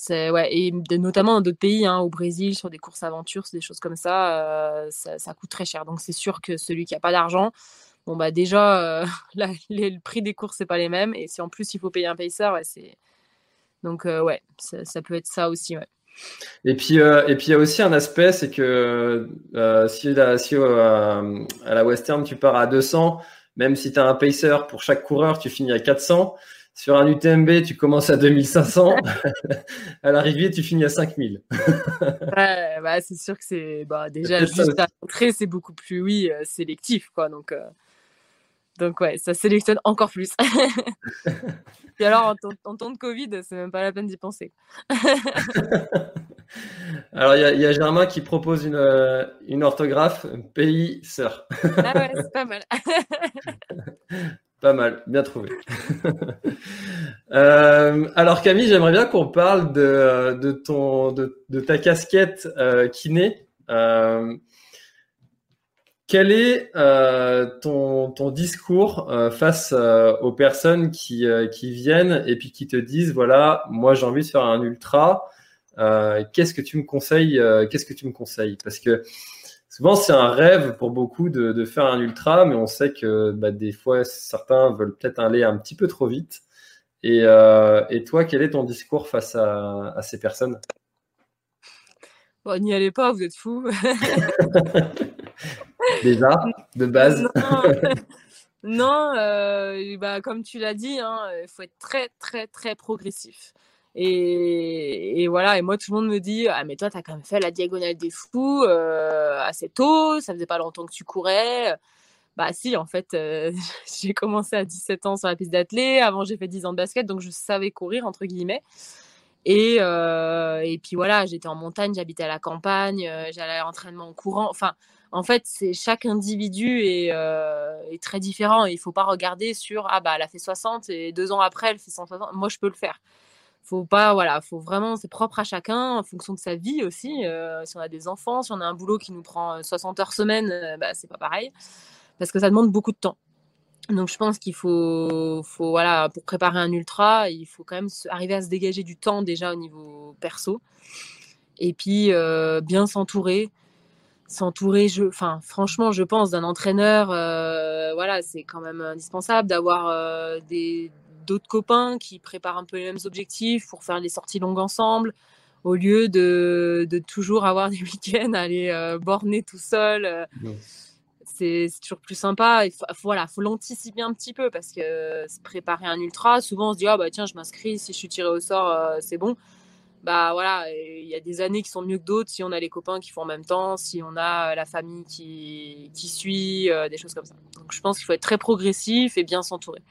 ouais et notamment dans d'autres pays, hein, au Brésil sur des courses aventures, des choses comme ça, euh, ça, ça, coûte très cher. Donc c'est sûr que celui qui a pas d'argent, bon bah déjà euh, le prix des courses c'est pas les mêmes et si en plus il faut payer un pacer ouais, c'est donc ouais ça, peut être ça aussi ouais. Et puis euh, et puis il y a aussi un aspect c'est que si, la, si à la western tu pars à 200 même si tu as un pacer pour chaque coureur tu finis à 400 sur un UTMB, tu commences à 2500. à l'arrivée, tu finis à 5000. ouais, bah, c'est sûr que c'est bah, déjà juste à l'entrée, c'est beaucoup plus oui sélectif quoi. Donc donc ouais, ça sélectionne encore plus. Et alors, en, temps de Covid, c'est même pas la peine d'y penser. alors, il y, a Germain qui propose une, euh, une orthographe pays sœur. ah ouais, c'est pas mal. pas mal, bien trouvé. Euh, alors Camille, j'aimerais bien qu'on parle de, de, ton, de, de ta casquette euh, kiné. Quel est euh, ton, ton, discours euh, face euh, aux personnes qui, qui, viennent et puis qui te disent voilà, moi j'ai envie de faire un ultra, qu'est-ce que tu me conseilles Qu'est-ce que tu me conseilles? Parce que souvent c'est un rêve pour beaucoup de, de, faire un ultra, mais on sait que bah, des fois certains veulent peut-être aller un petit peu trop vite. Et, et toi, quel est ton discours face à, à ces personnes? Bon, n'y allez pas, vous êtes fous. Déjà, de base. Non, euh, bah, comme tu l'as dit, hein, il faut être très, très, très progressif. Et, voilà, et moi, tout le monde me dit Ah, mais toi, tu as quand même fait la diagonale des fous euh, assez tôt, ça faisait pas longtemps que tu courais. Bah, si, en fait, euh, j'ai commencé à 17 ans sur la piste d'athlée. Avant, j'ai fait 10 ans de basket, donc je savais courir, entre guillemets. Et, et puis voilà, j'étais en montagne, j'habitais à la campagne, j'allais à l'entraînement en courant. Enfin, en fait, c'est chaque individu est, euh, très différent. Il ne faut pas regarder sur ah bah elle a fait 60 et deux ans après elle fait 160. Moi, je peux le faire. Faut pas voilà, faut vraiment c'est propre à chacun en fonction de sa vie aussi. Euh, si on a des enfants, si on a un boulot qui nous prend 60 heures semaine, euh, bah c'est pas pareil parce que ça demande beaucoup de temps. Donc je pense qu'il faut, faut voilà pour préparer un ultra, il faut quand même arriver à se dégager du temps déjà au niveau perso et puis bien s'entourer s'entourer, je, enfin, franchement, je pense d'un entraîneur, euh, voilà, c'est quand même indispensable d'avoir euh, des d'autres copains qui préparent un peu les mêmes objectifs pour faire des sorties longues ensemble, au lieu de, de toujours avoir des week-ends à aller euh, borner tout seul. C'est toujours plus sympa. Il faut, voilà, faut l'anticiper un petit peu parce que se préparer un ultra, souvent on se dit ah bah tiens, je m'inscris, si je suis tiré au sort, c'est bon bah voilà, il y a des années qui sont mieux que d'autres si on a les copains qui font en même temps, si on a euh, la famille qui, suit, euh, des choses comme ça. Donc je pense qu'il faut être très progressif et bien s'entourer.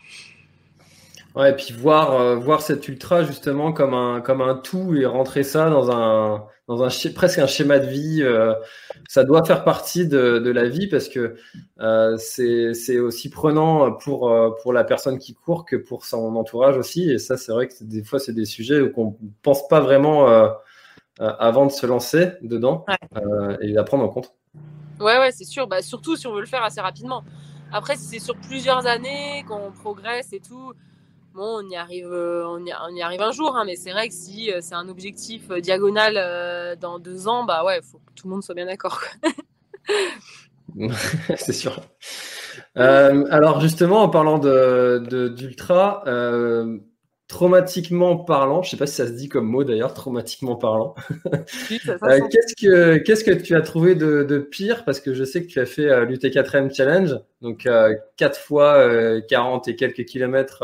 Ouais, et puis voir, euh, cet ultra justement comme un tout et rentrer ça dans un, dans un presque un schéma de vie. Euh, ça doit faire partie de, de la vie parce que euh, c'est aussi prenant pour, euh, pour la personne qui court que pour son entourage aussi. Et ça, c'est vrai que des fois, c'est des sujets qu'on ne pense pas vraiment euh, avant de se lancer dedans et d'apprendre en compte. Ouais, ouais, c'est sûr. Bah, surtout si on veut le faire assez rapidement. Après, si c'est sur plusieurs années qu'on progresse et tout, bon, on y arrive, euh, on y, arrive un jour, hein, mais c'est vrai que si euh, c'est un objectif euh, diagonal dans deux ans, bah ouais, il faut que tout le monde soit bien d'accord. c'est sûr. alors justement, en parlant de, d'ultra, traumatiquement parlant, je ne sais pas si ça se dit comme mot d'ailleurs, traumatiquement parlant. qu'est-ce que qu'est-ce que tu as trouvé de, pire? Parce que je sais que tu as fait l'UT4M Challenge, donc 4 fois 40 et quelques kilomètres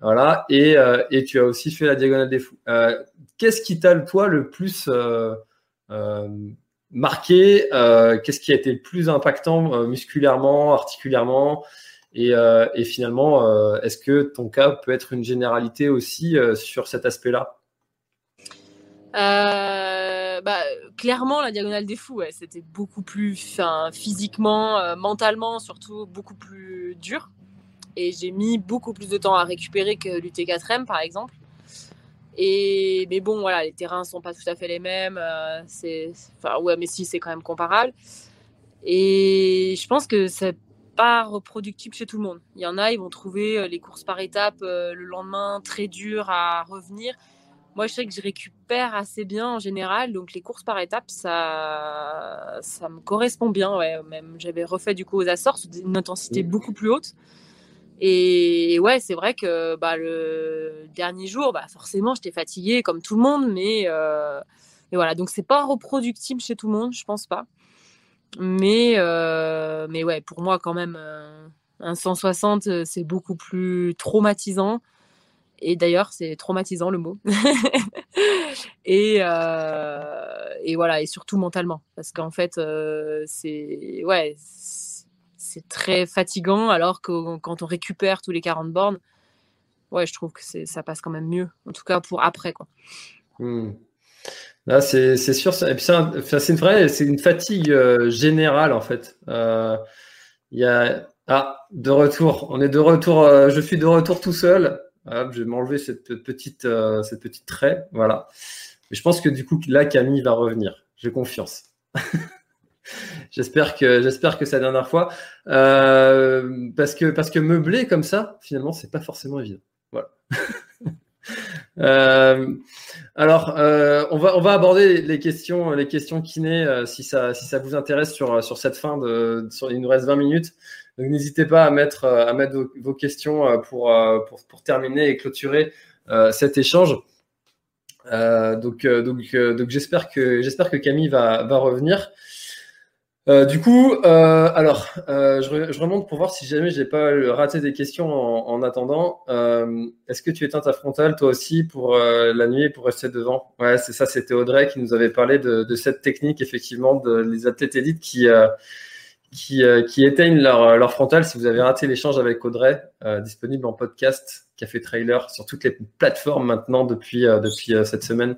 voilà, et, euh, et, tu as aussi fait la diagonale des fous. Euh, qu'est-ce qui t'a, le plus euh, marqué Qu'est-ce qui a été le plus impactant musculairement, articulairement et, finalement, est-ce que ton cas peut être une généralité aussi sur cet aspect-là? Bah, clairement, la diagonale des fous, c'était beaucoup plus physiquement, mentalement, surtout beaucoup plus dur et j'ai mis beaucoup plus de temps à récupérer que l'UT4M par exemple. Et mais bon, voilà, les terrains sont pas tout à fait les mêmes. Euh, c'est, enfin ouais, mais si c'est quand même comparable. Et je pense que c'est pas reproductible chez tout le monde. Il y en a, ils vont trouver euh, les courses par étapes euh, le lendemain très dur à revenir. Moi, je sais que je récupère assez bien en général, donc les courses par étapes, ça, ça me correspond bien. Ouais. Même j'avais refait du coup aux Açores, une intensité beaucoup plus haute. Et ouais, c'est vrai que bah, le dernier jour, bah, forcément, j'étais fatiguée comme tout le monde, mais, euh, voilà. Donc, c'est pas reproductible chez tout le monde, je pense pas. Mais, euh, mais ouais, pour moi, quand même, euh, un 160, c'est beaucoup plus traumatisant. Et d'ailleurs, c'est traumatisant le mot. et, et voilà, et surtout mentalement. Parce qu'en fait, c'est. Ouais c'est très fatigant, alors que quand on récupère tous les 40 bornes, ouais, je trouve que ça passe quand même mieux. En tout cas, pour après, quoi. Hmm. Là, c'est sûr. c'est une vraie, c'est une fatigue euh, générale en fait. Euh, il a ah de retour. On est de retour. Euh, je suis de retour tout seul. je vais m'enlever cette petite cette petite trait. Voilà. Mais je pense que du coup là, Camille va revenir. J'ai confiance. J'espère que j'espère que c'est la dernière fois euh, parce que parce que meubler comme ça finalement c'est pas forcément évident. Voilà. euh, alors euh, on va on va aborder les questions les questions kiné si ça si ça vous intéresse sur sur cette fin de sur, il nous reste 20 minutes donc n'hésitez pas à mettre à mettre vos, questions pour, pour pour terminer et clôturer cet échange. donc donc donc j'espère que j'espère que Camille va va revenir. Euh, du coup, euh, alors, euh, je, remonte pour voir si jamais j'ai pas raté des questions en, attendant. Est-ce que tu éteins ta frontale toi aussi pour la nuit pour rester devant? Ouais, c'est ça. C'était Audrey qui nous avait parlé de, cette technique effectivement de les athlètes élites qui qui, qui éteignent leur, leur frontale. Si vous avez raté l'échange avec Audrey, disponible en podcast Café Trailer sur toutes les plateformes maintenant depuis depuis cette semaine.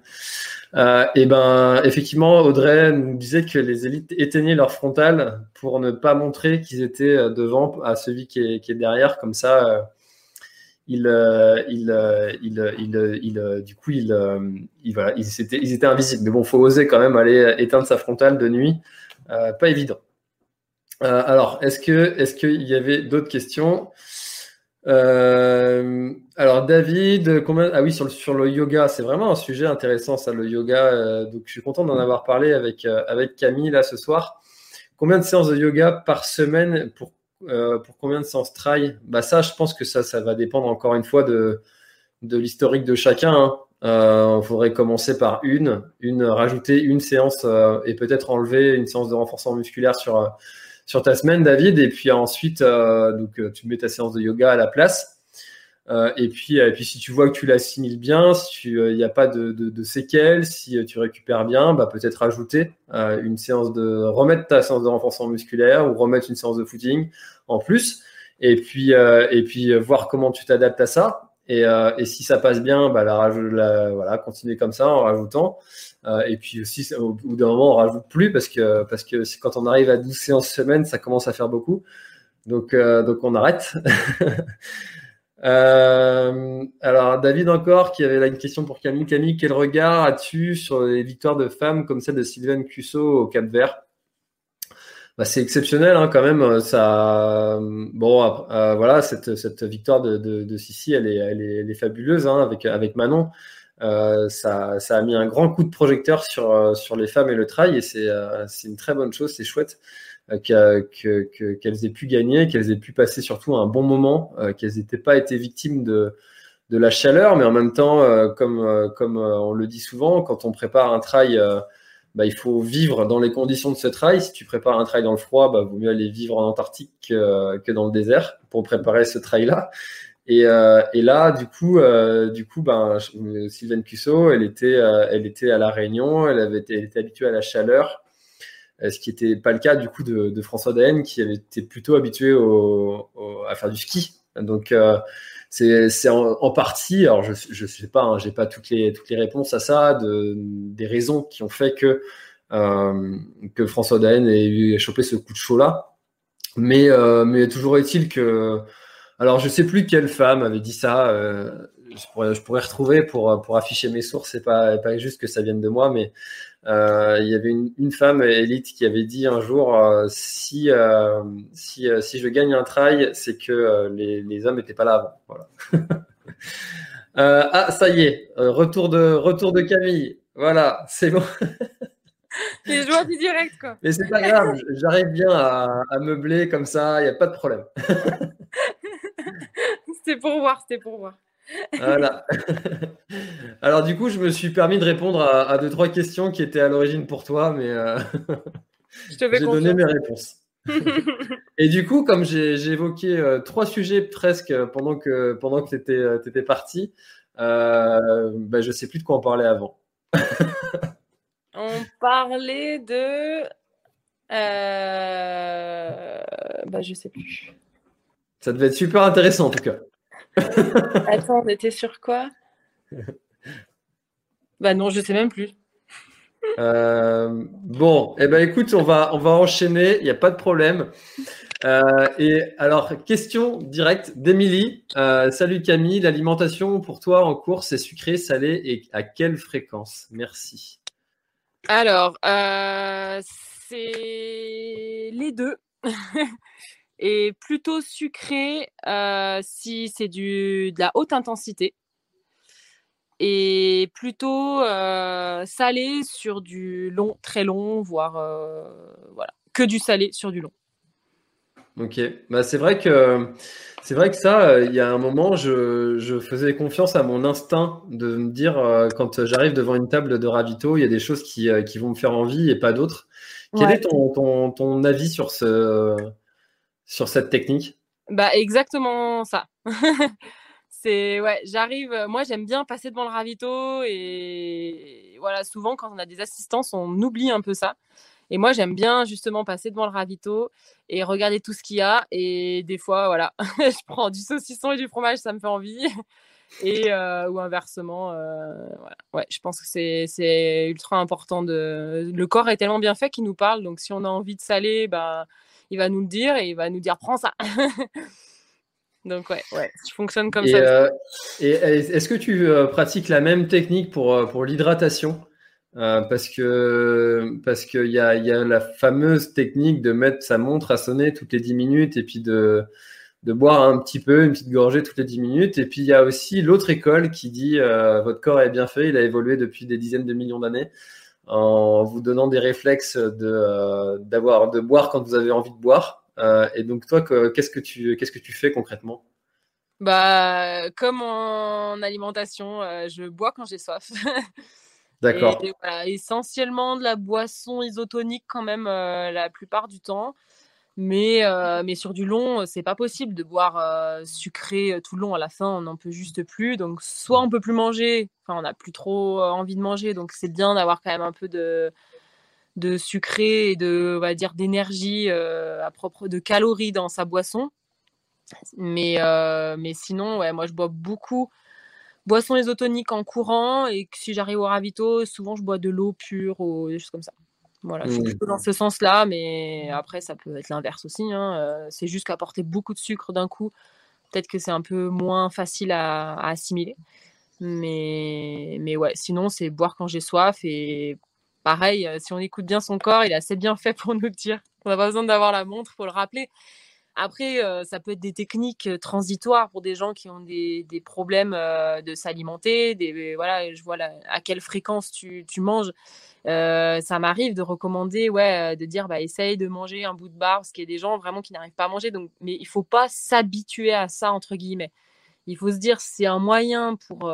Euh, et ben, effectivement, Audrey nous disait que les élites éteignaient leur frontale pour ne pas montrer qu'ils étaient euh, devant à celui qui est, qui est derrière. Comme ça, euh, il, il, il, il, du coup, il, voilà, ils, étaient, ils étaient invisibles. Mais bon, faut oser quand même aller éteindre sa frontale de nuit. pas évident. Alors, est-ce que, est-ce qu'il y avait d'autres questions? Euh, alors David, combien Ah oui, sur le, sur le yoga, c'est vraiment un sujet intéressant ça, le yoga. Euh, donc je suis content d'en avoir parlé avec euh, avec Camille là ce soir. Combien de séances de yoga par semaine pour pour combien de séances trail? Bah ça, je pense que ça ça va dépendre encore une fois de de l'historique de chacun. Il hein. faudrait commencer par une, une rajouter une séance et peut-être enlever une séance de renforcement musculaire sur sur ta semaine, David. Et puis ensuite, euh, donc, euh, tu mets ta séance de yoga à la place. Euh, et, puis, et puis, si tu vois que tu l'assimiles bien, si il n'y a pas de, de, séquelles, si tu récupères bien, bah, peut-être ajouter une séance de remettre ta séance de renforcement musculaire ou remettre une séance de footing en plus. Et puis, et puis voir comment tu t'adaptes à ça. Et, et si ça passe bien, bah, la, la, voilà, continuer comme ça en rajoutant. Euh, et puis aussi, au bout d'un moment, on rajoute plus parce que, parce que quand on arrive à 12 séances semaine, ça commence à faire beaucoup. Donc, euh, donc on arrête. Euh, alors, David encore, qui avait là une question pour Camille. Camille, quel regard as-tu sur les victoires de femmes comme celle de Sylvain Cusso au Cap Vert? Bah, c'est exceptionnel hein, quand même. Ça, bon, voilà, cette, cette victoire de, de, Sissi, elle est, elle est, elle est fabuleuse hein, avec, avec Manon. Euh, ça, a mis un grand coup de projecteur sur, sur les femmes et le trail et c'est euh, une très bonne chose, c'est chouette euh, qu'elles que, aient pu gagner, qu'elles aient pu passer surtout un bon moment, euh, qu'elles n'étaient pas été victimes de, de la chaleur, mais en même temps, euh, comme, comme on le dit souvent, quand on prépare un trail bah, il faut vivre dans les conditions de ce trail. Si tu prépares un trail dans le froid, bah, vaut mieux aller vivre en Antarctique que, que dans le désert pour préparer ce trail-là. Et, euh, et, là, du coup, euh, du coup, ben, Sylvaine Cusso, elle était, euh, elle était à la Réunion, elle avait été, était habituée à la chaleur, ce qui n'était pas le cas du coup de, François Daen, qui avait été plutôt habitué à faire du ski. Donc c'est en, en, partie, alors je ne sais pas, hein, j'ai pas toutes les, toutes les réponses à ça, de, des raisons qui ont fait que, que François Daen ait, ait chopé ce coup de chaud là. Mais, euh, mais toujours est-il que, alors je sais plus quelle femme avait dit ça, euh, je, pourrais, je pourrais retrouver pour, pour afficher mes sources, c'est pas, pas juste que ça vienne de moi, mais euh, il y avait une, une, femme élite qui avait dit un jour euh, si si, si je gagne un trail, c'est que les, les, hommes n'étaient pas là avant. Voilà. ah, ça y est, retour de retour de Camille. Voilà, c'est bon. Les joies du direct, quoi. Mais c'est pas grave, j'arrive bien à, à, meubler comme ça, il n'y a pas de problème. c'était pour voir, c'était pour voir. Voilà. Alors du coup, je me suis permis de répondre à, à deux trois questions qui étaient à l'origine pour toi, mais euh... j'ai donné mes réponses. Et du coup, comme j'ai évoqué euh, trois sujets presque pendant que pendant que tu étais, euh, étais, parti, euh, bah, je sais plus de quoi on parlait avant. on parlait de, euh... bah, je sais plus. Ça devait être super intéressant en tout cas. Attends, on était sur quoi? Bah non, je sais même plus. Euh, bon, eh ben écoute, on va, on va enchaîner, il n'y a pas de problème. Euh, et alors, question directe d'Emilie. Euh, salut Camille, l'alimentation pour toi en course est sucrée, salée et à quelle fréquence? Merci. Alors, euh, c'est les deux. et plutôt sucré euh, si c'est du de la haute intensité et plutôt euh, salé sur du long très long voire euh, voilà que du salé sur du long. Ok. Bah c'est vrai que c'est vrai que ça il y a un moment je, je, faisais confiance à mon instinct de me dire quand j'arrive devant une table de ravito il y a des choses qui, qui vont me faire envie et pas d'autres. Quel est ton, ton, ton avis sur ce sur cette technique? Bah exactement ça. c'est ouais, j'arrive. Moi, j'aime bien passer devant le ravito et voilà. Souvent, quand on a des assistances, on oublie un peu ça. Et moi, j'aime bien justement passer devant le ravito et regarder tout ce qu'il y a. Et des fois, voilà, je prends du saucisson et du fromage, ça me fait envie. Et euh, ou inversement, euh, voilà. ouais, je pense que c'est ultra important de. Le corps est tellement bien fait qu'il nous parle. Donc, si on a envie de saler, bah il va nous le dire et il va nous dire prends ça. Donc ouais, ouais, je fonctionne comme et ça. Euh, et est-ce que tu euh, pratiques la même technique pour, euh, pour l'hydratation? Euh, Parce que parce qu'il y a, y a la fameuse technique de mettre sa montre à sonner toutes les 10 minutes et puis de, de boire un petit peu, une petite gorgée toutes les 10 minutes. Et puis il y a aussi l'autre école qui dit votre corps est bien fait, il a évolué depuis des dizaines de millions d'années en vous donnant des réflexes de euh, d'avoir de boire quand vous avez envie de boire. Euh, et donc toi, qu'est-ce que tu qu'est-ce que tu fais concrètement? Bah comme en alimentation, euh, je bois quand j'ai soif. D'accord. Voilà, essentiellement de la boisson isotonique quand même la plupart du temps. Mais, euh, mais sur du long, c'est pas possible de boire euh, sucré tout le long. À la fin, on n'en peut juste plus. Donc, soit on peut plus manger, enfin, on n'a plus trop envie de manger. Donc, c'est bien d'avoir quand même un peu de, de sucré et de, on va dire, d'énergie euh, à propre de calories dans sa boisson. Mais, mais sinon, ouais, moi, je bois beaucoup boissons isotoniques en courant et si j'arrive au ravito, souvent je bois de l'eau pure ou des choses comme ça. Voilà, je suis mmh. plutôt dans ce sens-là, mais après, ça peut être l'inverse aussi. Hein. c'est juste qu'apporter beaucoup de sucre d'un coup, peut-être que c'est un peu moins facile à, à assimiler. Mais, mais ouais, sinon, c'est boire quand j'ai soif et pareil, si on écoute bien son corps, il est assez bien fait pour nous dire qu'on n'a pas besoin d'avoir la montre pour le rappeler. Après, euh, ça peut être des techniques euh, transitoires pour des gens qui ont des, des problèmes euh, de s'alimenter. Des, voilà, je vois à quelle fréquence tu, tu manges. ça m'arrive de recommander, ouais, de dire, bah, essaye de manger un bout de bar, parce qu'il y a des gens vraiment qui n'arrivent pas à manger. Donc, mais il faut pas s'habituer à ça, entre guillemets. Il faut se dire, c'est un moyen pour,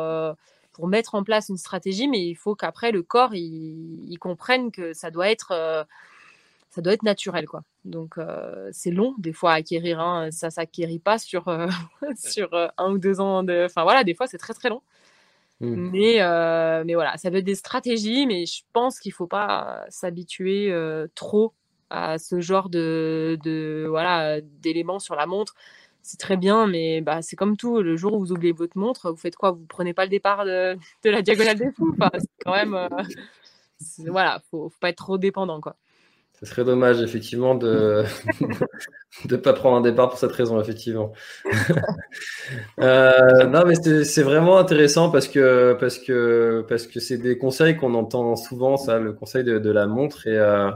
pour mettre en place une stratégie, mais il faut qu'après, le corps, il, comprenne que ça doit être ça doit être naturel quoi. Donc euh, c'est long des fois à acquérir, hein. ça s'acquérit pas sur euh, sur euh, un ou deux ans de, enfin voilà, des fois c'est très très long. Mmh. Mais mais voilà, ça veut être des stratégies, mais je pense qu'il faut pas s'habituer trop à ce genre de, de voilà d'éléments sur la montre. C'est très bien, mais bah, c'est comme tout. Le jour où vous oubliez votre montre, vous faites quoi? Vous prenez pas le départ de, de la diagonale des fous. Enfin, c'est quand même, voilà, faut, faut pas être trop dépendant, quoi. Ce serait dommage, effectivement, de ne pas prendre un départ pour cette raison, effectivement. euh, non, mais c'est vraiment intéressant parce que parce que parce que c'est des conseils qu'on entend souvent, ça, le conseil de, la montre. Et, euh,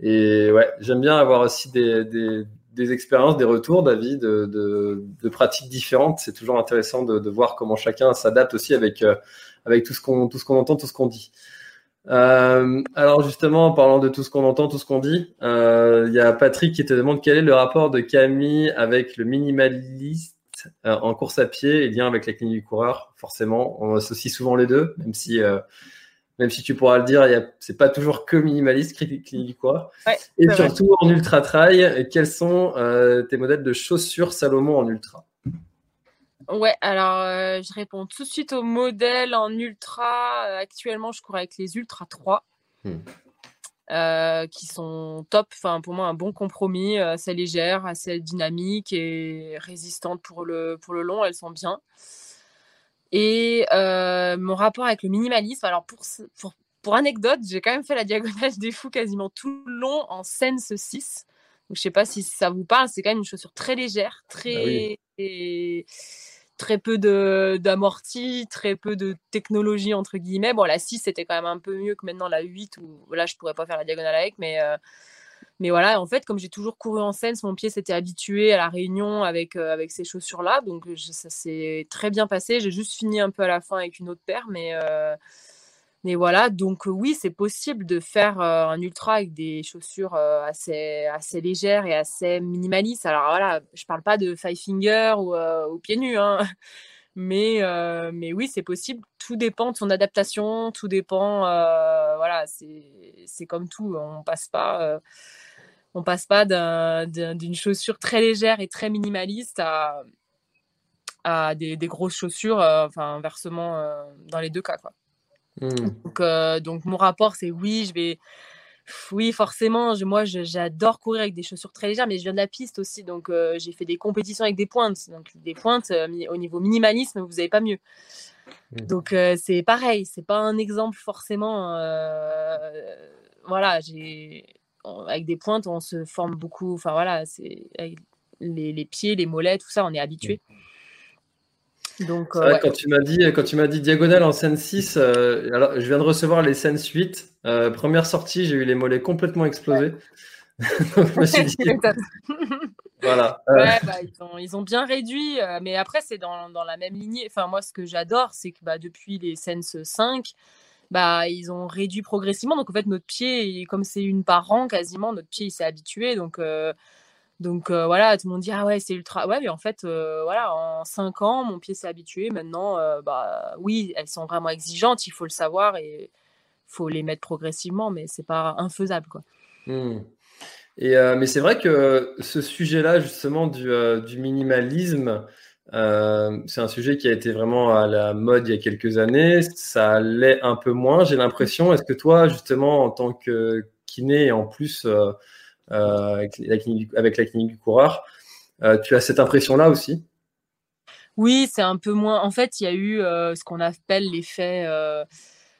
et ouais, j'aime bien avoir aussi des, des, des expériences, des retours d'avis, de, de, pratiques différentes. C'est toujours intéressant de, de, voir comment chacun s'adapte aussi avec, euh, avec tout ce qu'on qu'on entend, tout ce qu'on dit. Euh, alors justement, en parlant de tout ce qu'on entend, tout ce qu'on dit, euh, il y a Patrick qui te demande quel est le rapport de Camille avec le minimaliste euh, en course à pied et lien avec la clinique du coureur. Forcément, on associe souvent les deux, même si même si tu pourras le dire, c'est pas toujours que minimaliste clinique du coureur. et surtout en ultra trail, quels sont tes modèles de chaussures Salomon en ultra? Ouais, alors euh, je réponds tout de suite au modèle en ultra. Euh, actuellement, je cours avec les Ultra 3. Hmm. Euh, qui sont top, enfin pour moi un bon compromis, assez légère, assez dynamique et résistante pour le, pour le long, elles sont bien. Et mon rapport avec le minimalisme, alors pour, pour, pour anecdote, j'ai quand même fait la diagonale des fous quasiment tout le long en Sense 6. Donc, je sais pas si ça vous parle, c'est quand même une chaussure très légère, très... Bah très peu d'amorti, très peu de technologie, entre guillemets. Bon, la 6, c'était quand même un peu mieux que maintenant la 8, où là, je pourrais pas faire la diagonale avec, mais, euh, mais voilà, en fait, comme j'ai toujours couru en scène, mon pied s'était habitué à la réunion avec, euh, avec ces chaussures-là, donc ça s'est très bien passé. J'ai juste fini un peu à la fin avec une autre paire, mais... Euh, mais voilà, donc oui, c'est possible de faire un ultra avec des chaussures assez, légères et assez minimalistes. Alors voilà, je parle pas de five finger ou, ou pieds nus, hein. mais, oui, c'est possible. Tout dépend de son adaptation, tout dépend. voilà, c'est comme tout. On passe pas. on passe pas d'une chaussure très légère et très minimaliste à, des, grosses chaussures, enfin inversement dans les deux cas. Mmh. Donc, euh, donc, mon rapport, c'est oui, je vais. Oui, forcément, moi j'adore courir avec des chaussures très légères, mais je viens de la piste aussi, donc euh, j'ai fait des compétitions avec des pointes. Donc des pointes, euh, au niveau minimalisme, vous n'avez pas mieux. Mmh. Donc c'est pareil, c'est pas un exemple forcément. voilà, j'ai avec des pointes, on se forme beaucoup. Enfin voilà, c'est les, les, pieds, les mollets, tout ça, on est habitué. Mmh. Donc, euh, quand tu m'as dit, quand tu m'as dit diagonale en scène 6, euh, alors je viens de recevoir les scènes 8. Euh, première sortie, j'ai eu les mollets complètement explosés. je me suis dit, voilà. Ouais, bah, ils, ont, ils, ont, bien réduit, mais après c'est dans, dans, la même lignée. Enfin moi, ce que j'adore, c'est que bah, depuis les Sense 5, bah ils ont réduit progressivement. Donc en fait, notre pied, comme c'est une par an quasiment, notre pied il s'est habitué. Donc donc euh, voilà, tout le monde dit ah ouais c'est ultra. Ouais mais en fait euh, voilà en 5 ans mon pied s'est habitué. Maintenant euh, bah oui elles sont vraiment exigeantes, il faut le savoir et faut les mettre progressivement, mais c'est pas infaisable quoi. Mmh. Et mais c'est vrai que ce sujet-là justement du, du minimalisme, c'est un sujet qui a été vraiment à la mode il y a quelques années. Ça l'est un peu moins, j'ai l'impression. Est-ce que toi justement en tant que kiné et en plus avec, la clinique, avec la clinique du coureur. tu as cette impression-là aussi? Oui, c'est un peu moins. En fait, il y a eu ce qu'on appelle l'effet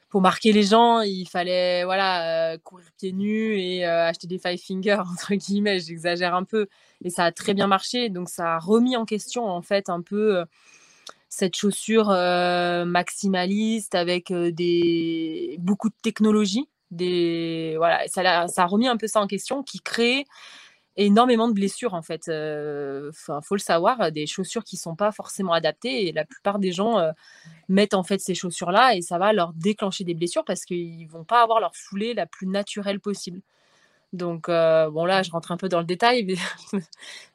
pour marquer les gens, il fallait voilà courir pieds nus et acheter des five fingers entre guillemets. J'exagère un peu, et ça a très bien marché. Donc ça a remis en question en fait un peu cette chaussure maximaliste avec des beaucoup de technologie. Des voilà, ça a, ça a remis un peu ça en question, qui crée énormément de blessures en fait. Enfin, faut le savoir, des chaussures qui sont pas forcément adaptées et la plupart des gens mettent en fait ces chaussures là et ça va leur déclencher des blessures parce qu'ils vont pas avoir leur foulée la plus naturelle possible. Donc bon là, je rentre un peu dans le détail,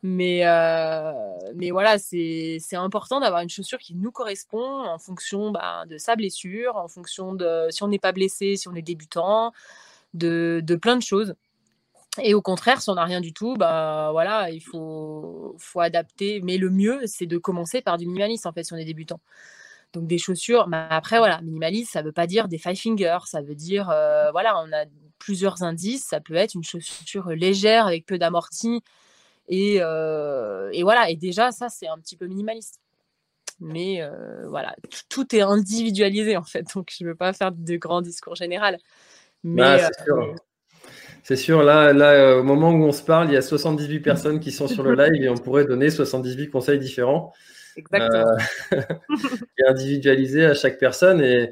mais mais, voilà, c'est important d'avoir une chaussure qui nous correspond en fonction bah, de sa blessure, en fonction de si on n'est pas blessé, si on est débutant, de, de plein de choses. Et au contraire, si on n'a rien du tout, bah voilà, il faut, faut adapter. Mais le mieux, c'est de commencer par du minimaliste en fait si on est débutant. Donc des chaussures. Mais après voilà, minimaliste, ça veut pas dire des five fingers. Ça veut dire euh, voilà, on a plusieurs indices. Ça peut être une chaussure légère avec peu d'amorti. Et, euh, et, voilà. Et déjà ça, c'est un petit peu minimaliste. Mais euh, voilà, tout est individualisé en fait. Donc je ne veux pas faire de grands discours généraux. Mais bah, c'est sûr, là, là, euh, au moment où on se parle, il y a 78 personnes qui sont sur le live et on pourrait donner 78 conseils différents. Exactement. Euh, et individualisés à chaque personne. Et...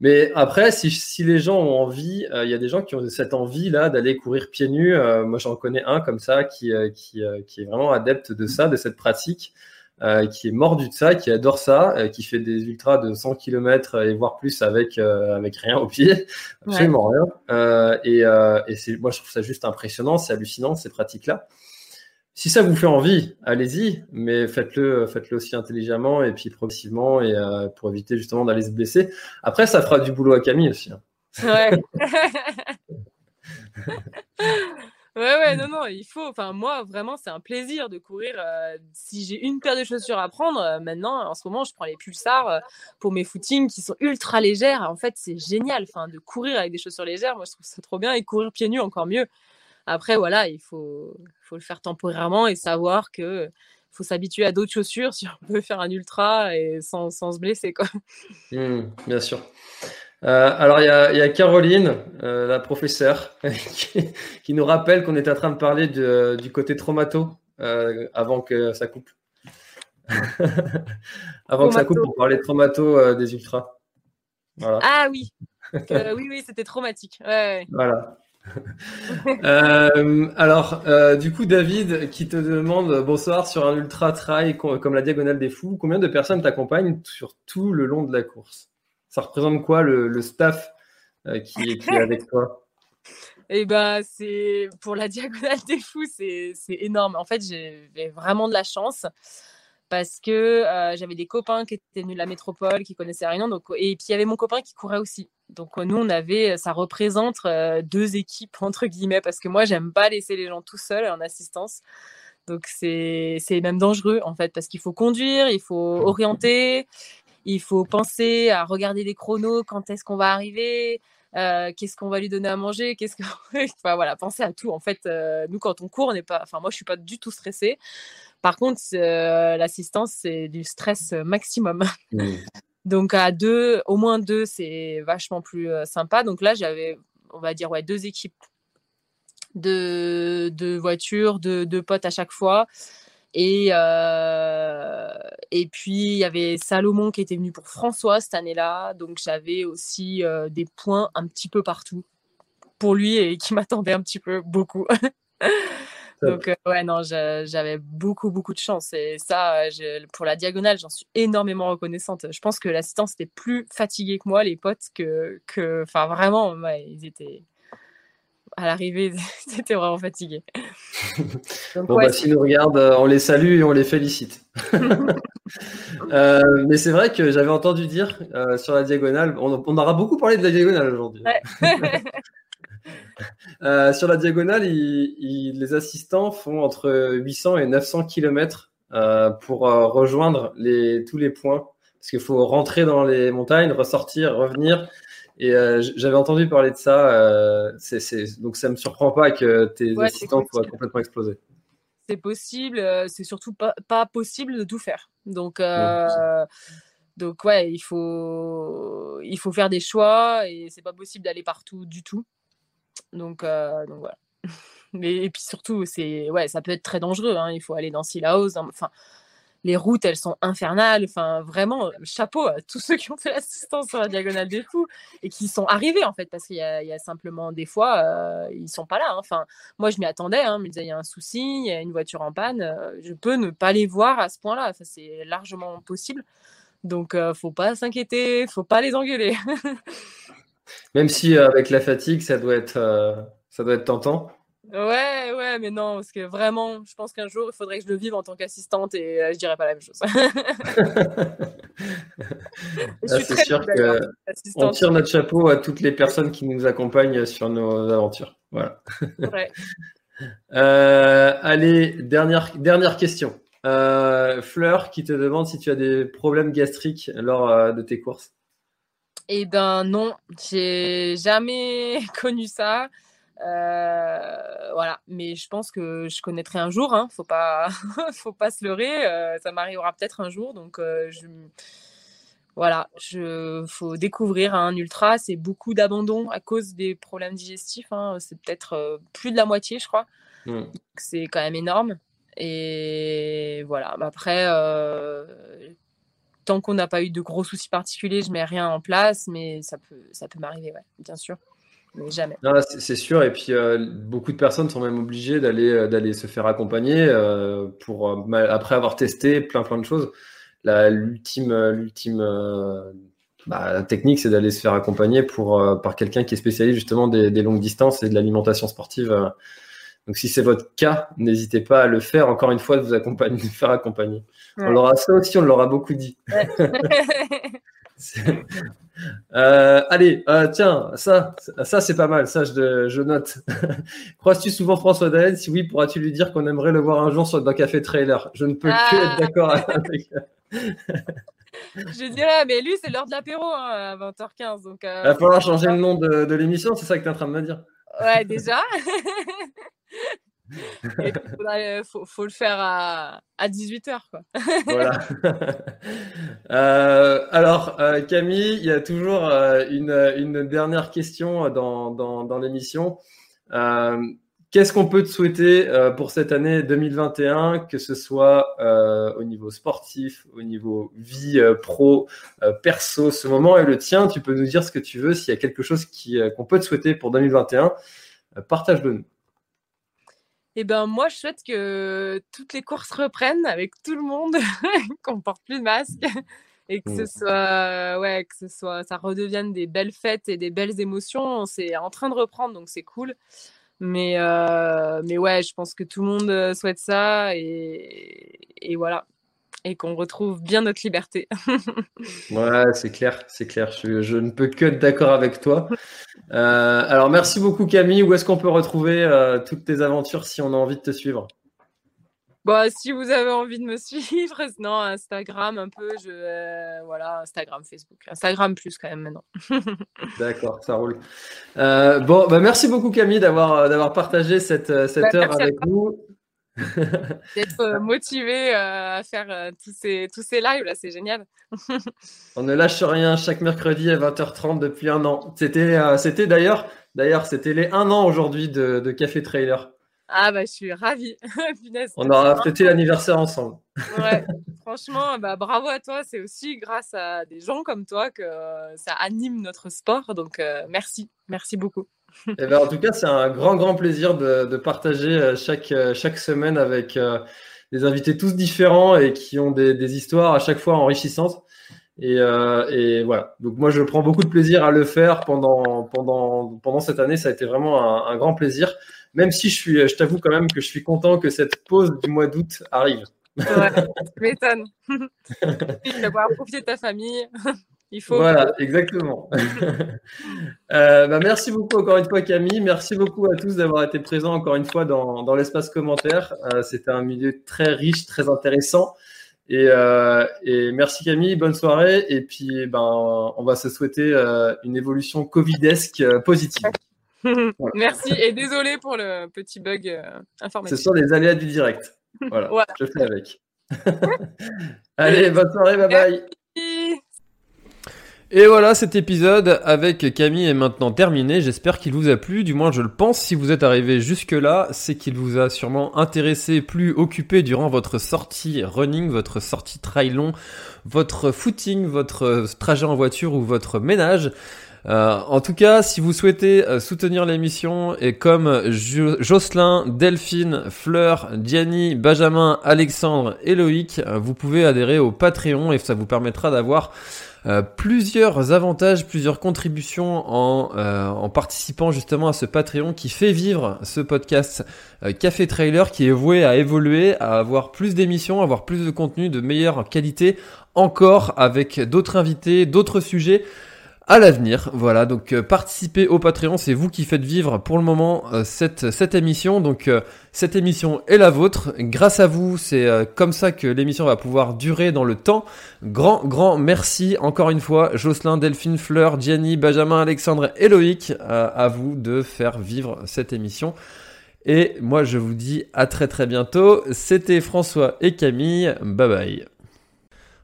Mais après, si, si les gens ont envie, euh, il y a des gens qui ont cette envie-là d'aller courir pieds nus. moi, j'en connais un comme ça qui, qui, qui, est vraiment adepte de ça, de cette pratique. Euh, qui est mordu de ça, qui adore ça, euh, qui fait des ultras de 100 km et voire plus avec euh, avec rien au pied, absolument rien. et, et c'est, moi, je trouve ça juste impressionnant, c'est hallucinant ces pratiques-là. Si ça vous fait envie, allez-y, mais faites-le, faites-le aussi intelligemment et puis progressivement et pour éviter justement d'aller se blesser. Après, ça fera du boulot à Camille aussi. Hein. Ouais. Ouais, ouais, non, non, il faut. Enfin, moi, vraiment, c'est un plaisir de courir. Euh, si j'ai une paire de chaussures à prendre, euh, maintenant, en ce moment, je prends les pulsars euh, pour mes footings qui sont ultra légères. En fait, c'est génial. Enfin, de courir avec des chaussures légères, moi, je trouve ça trop bien. Et courir pieds nus, encore mieux. Après, voilà, il faut, faut le faire temporairement et savoir que faut s'habituer à d'autres chaussures si on veut faire un ultra et sans, sans se blesser, quoi. Mmh, bien sûr. Euh, alors, il y a, Caroline, euh, la professeure, qui, nous rappelle qu'on est en train de parler du côté traumato euh, avant que ça coupe. avant que ça coupe pour parler de traumato des ultras. Ah oui, oui, oui, c'était traumatique. Voilà. alors, du coup, David, qui te demande bonsoir sur un ultra trail comme la Diagonale des Fous, combien de personnes t'accompagnent sur tout le long de la course? Ça représente quoi le, staff euh, qui, est, avec toi? Eh ben, c'est pour la diagonale des fous, c'est énorme. En fait, j'ai vraiment de la chance parce que euh, j'avais des copains qui étaient venus de la métropole, qui connaissaient rien, donc et puis il y avait mon copain qui courait aussi. Donc nous, on avait, ça représente euh, deux équipes entre guillemets, parce que moi, j'aime pas laisser les gens tout seuls en assistance. Donc c'est même dangereux en fait, parce qu'il faut conduire, il faut orienter, il faut penser à regarder les chronos, quand est-ce qu'on va arriver, euh, qu'est-ce qu'on va lui donner à manger, qu'est-ce que, enfin voilà, penser à tout. En fait, euh, nous quand on court, on n'est pas, enfin moi je suis pas du tout stressée. Par contre, euh, l'assistance c'est du stress maximum. Mmh. Donc à deux, au moins deux, c'est vachement plus sympa. Donc là, j'avais, on va dire ouais, deux équipes de, de voitures, de, de potes à chaque fois. Et, euh, et puis, il y avait Salomon qui était venu pour François cette année-là. Donc, j'avais aussi euh, des points un petit peu partout pour lui et qui m'attendait un petit peu beaucoup. donc, euh, ouais, non, j'avais beaucoup, beaucoup de chance. Et ça, pour la diagonale, j'en suis énormément reconnaissante. Je pense que l'assistance était plus fatiguée que moi, les potes, que. Enfin, vraiment, ils étaient à l'arrivée, c'était vraiment fatigué. bon, bah, s'ils nous regardent, euh, on les salue et on les félicite. Euh, mais c'est vrai que j'avais entendu dire euh, sur la diagonale, on, aura beaucoup parlé de la diagonale aujourd'hui. sur la diagonale, les assistants font entre 800 et 900 km pour rejoindre les, tous les points. Parce qu'il faut rentrer dans les montagnes, ressortir, revenir. Et euh, j'avais entendu parler de ça. Euh, donc ça me surprend pas que tes assistants soient complètement explosés. c'est possible. C'est surtout pas, pas, possible de tout faire. Donc, euh, donc ouais, il faut, il faut faire des choix et c'est pas possible d'aller partout du tout. Donc, donc voilà. Mais et puis surtout, c'est ouais, ça peut être très dangereux. Hein. Il faut aller dans Sillaos. Enfin, les routes, elles sont infernales. Enfin, vraiment, chapeau à tous ceux qui ont fait l'assistance sur la diagonale des fous et qui sont arrivés, en fait, parce qu'il y, a simplement des fois, euh, ils sont pas là. Hein. Enfin, moi, je m'y attendais. Hein, me il y a un souci, il y a une voiture en panne. Euh, je peux ne pas les voir à ce point-là. Enfin, c'est largement possible. Donc, euh, faut pas s'inquiéter, faut pas les engueuler. Même si euh, avec la fatigue, ça doit être, ça doit être tentant. Ouais, ouais, mais non, parce que vraiment, je pense qu'un jour, il faudrait que je le vive en tant qu'assistante et euh, je dirais pas la même chose. Ah, c'est sûr qu'on tire notre chapeau à toutes les personnes qui nous accompagnent sur nos aventures. Voilà. Euh, allez, dernière, dernière question. Euh, Fleur qui te demande si tu as des problèmes gastriques lors de tes courses. Eh ben non, j'ai jamais connu ça. Euh, voilà, mais je pense que je connaîtrai un jour. Hein. Faut pas, faut pas se leurrer. Euh, ça m'arrivera peut-être un jour. Donc, euh, je, voilà, je, faut découvrir un ultra. C'est beaucoup d'abandon à cause des problèmes digestifs. Hein. C'est peut-être plus de la moitié, je crois. Mmh. C'est quand même énorme. Et voilà. Après, tant qu'on n'a pas eu de gros soucis particuliers, je mets rien en place, mais ça peut, ça peut m'arriver, ouais, bien sûr jamais. C'est sûr, et puis euh, beaucoup de personnes sont même obligées d'aller euh, d'aller se faire accompagner euh, pour après avoir testé plein plein de choses. L'ultime l'ultime bah, technique, c'est d'aller se faire accompagner pour par quelqu'un qui est spécialiste justement des, longues distances et de l'alimentation sportive. Donc si c'est votre cas, n'hésitez pas à le faire. Encore une fois, de vous accompagner, de faire accompagner. On l'aura ça aussi, on l'aura beaucoup dit. Euh, allez, euh, tiens, ça, ça c'est pas mal, ça je, je note. Croises-tu souvent François Daen? Si oui, pourras-tu lui dire qu'on aimerait le voir un jour sur, dans Café Trailer? Je ne peux que être ah. d'accord avec. je dirais, mais lui, c'est l'heure de l'apéro hein, à 20h15. Donc, euh, Il va falloir changer le nom de, de l'émission, c'est ça que tu es en train de me dire Ouais, déjà. Il faut, le faire à, 18h. Quoi. voilà. Euh, alors, euh, Camille, il y a toujours euh, une, dernière question dans, dans, l'émission. Qu'est-ce qu'on peut te souhaiter pour cette année 2021, que ce soit au niveau sportif, au niveau vie pro, perso, ce moment est le tien. Tu peux nous dire ce que tu veux. S'il y a quelque chose qu'on peut te souhaiter pour 2021, partage-le nous. Et eh ben moi, je souhaite que toutes les courses reprennent avec tout le monde, qu'on porte plus de masque et que ce mmh. soit, ouais, que ce soit, ça redevienne des belles fêtes et des belles émotions. C'est en train de reprendre, donc c'est cool. Mais, euh, mais ouais, je pense que tout le monde euh, souhaite ça et, et voilà et qu'on retrouve bien notre liberté. ouais, c'est clair, c'est clair. Je, ne peux que être d'accord avec toi. Euh, alors, merci beaucoup Camille. Où est-ce qu'on peut retrouver euh, toutes tes aventures si on a envie de te suivre? Bah, si vous avez envie de me suivre, non, Instagram un peu, je, euh, voilà, Instagram, Facebook, Instagram plus quand même maintenant. D'accord, ça roule. bon, bah, merci beaucoup Camille d'avoir d'avoir partagé cette, cette bah, heure avec nous. D'être euh, motivé euh, à faire euh, tous, ces, tous ces lives, là, c'est génial. On ne lâche rien chaque mercredi à 20h30 depuis un an. C'était c'était d'ailleurs, d'ailleurs, c'était les un an aujourd'hui de, de, Café Trailer. Ah bah je suis ravie. On aura fêté l'anniversaire ensemble. ouais, franchement, bah, bravo à toi. C'est aussi grâce à des gens comme toi que ça anime notre sport. Donc merci, merci beaucoup. Eh ben, en tout cas, c'est un grand, grand plaisir de, partager euh, chaque, euh, chaque semaine avec euh, des invités tous différents et qui ont des, histoires à chaque fois enrichissantes. Et, voilà. Donc moi, je prends beaucoup de plaisir à le faire pendant, pendant, pendant cette année. Ça a été vraiment un, grand plaisir. Même si je suis, je t'avoue quand même que je suis content que cette pause du mois d'août arrive. Ouais, tu m'étonnes. tu vas pouvoir profiter de ta famille. Voilà, exactement. Euh, bah, merci beaucoup encore une fois, Camille. Merci beaucoup à tous d'avoir été présents encore une fois dans, l'espace commentaire. Euh, c'était un milieu très riche, très intéressant. Et, euh, merci Camille, bonne soirée. Et puis, ben, on va se souhaiter une évolution covidesque positive. Merci et désolé pour le petit bug informatique. Ce sont les aléas du direct. Voilà, je fais avec. Allez, bonne soirée, bye bye. Et voilà, cet épisode avec Camille est maintenant terminé. J'espère qu'il vous a plu. Du moins, je le pense. Si vous êtes arrivé jusque-là, c'est qu'il vous a sûrement intéressé, plus occupé durant votre sortie running, votre sortie trail long, votre footing, votre trajet en voiture ou votre ménage. Euh, en tout cas, si vous souhaitez euh, soutenir l'émission et comme Jocelyn, Delphine, Fleur, Diany, Benjamin, Alexandre et Loïc, euh, vous pouvez adhérer au Patreon et ça vous permettra d'avoir plusieurs avantages, plusieurs contributions en, en, participant justement à ce Patreon qui fait vivre ce podcast Café Trailer qui est voué à évoluer, à avoir plus d'émissions, à avoir plus de contenu de meilleure qualité, encore avec d'autres invités, d'autres sujets à l'avenir. Voilà, donc euh, participez au Patreon, c'est vous qui faites vivre pour le moment euh, cette, cette émission. Donc euh, cette émission est la vôtre. Grâce à vous, c'est comme ça que l'émission va pouvoir durer dans le temps. Grand, grand merci encore une fois, Jocelyn, Delphine, Fleur, Gianni, Benjamin, Alexandre et Loïc, à vous de faire vivre cette émission. Et moi, je vous dis à très très bientôt. C'était François et Camille. Bye bye.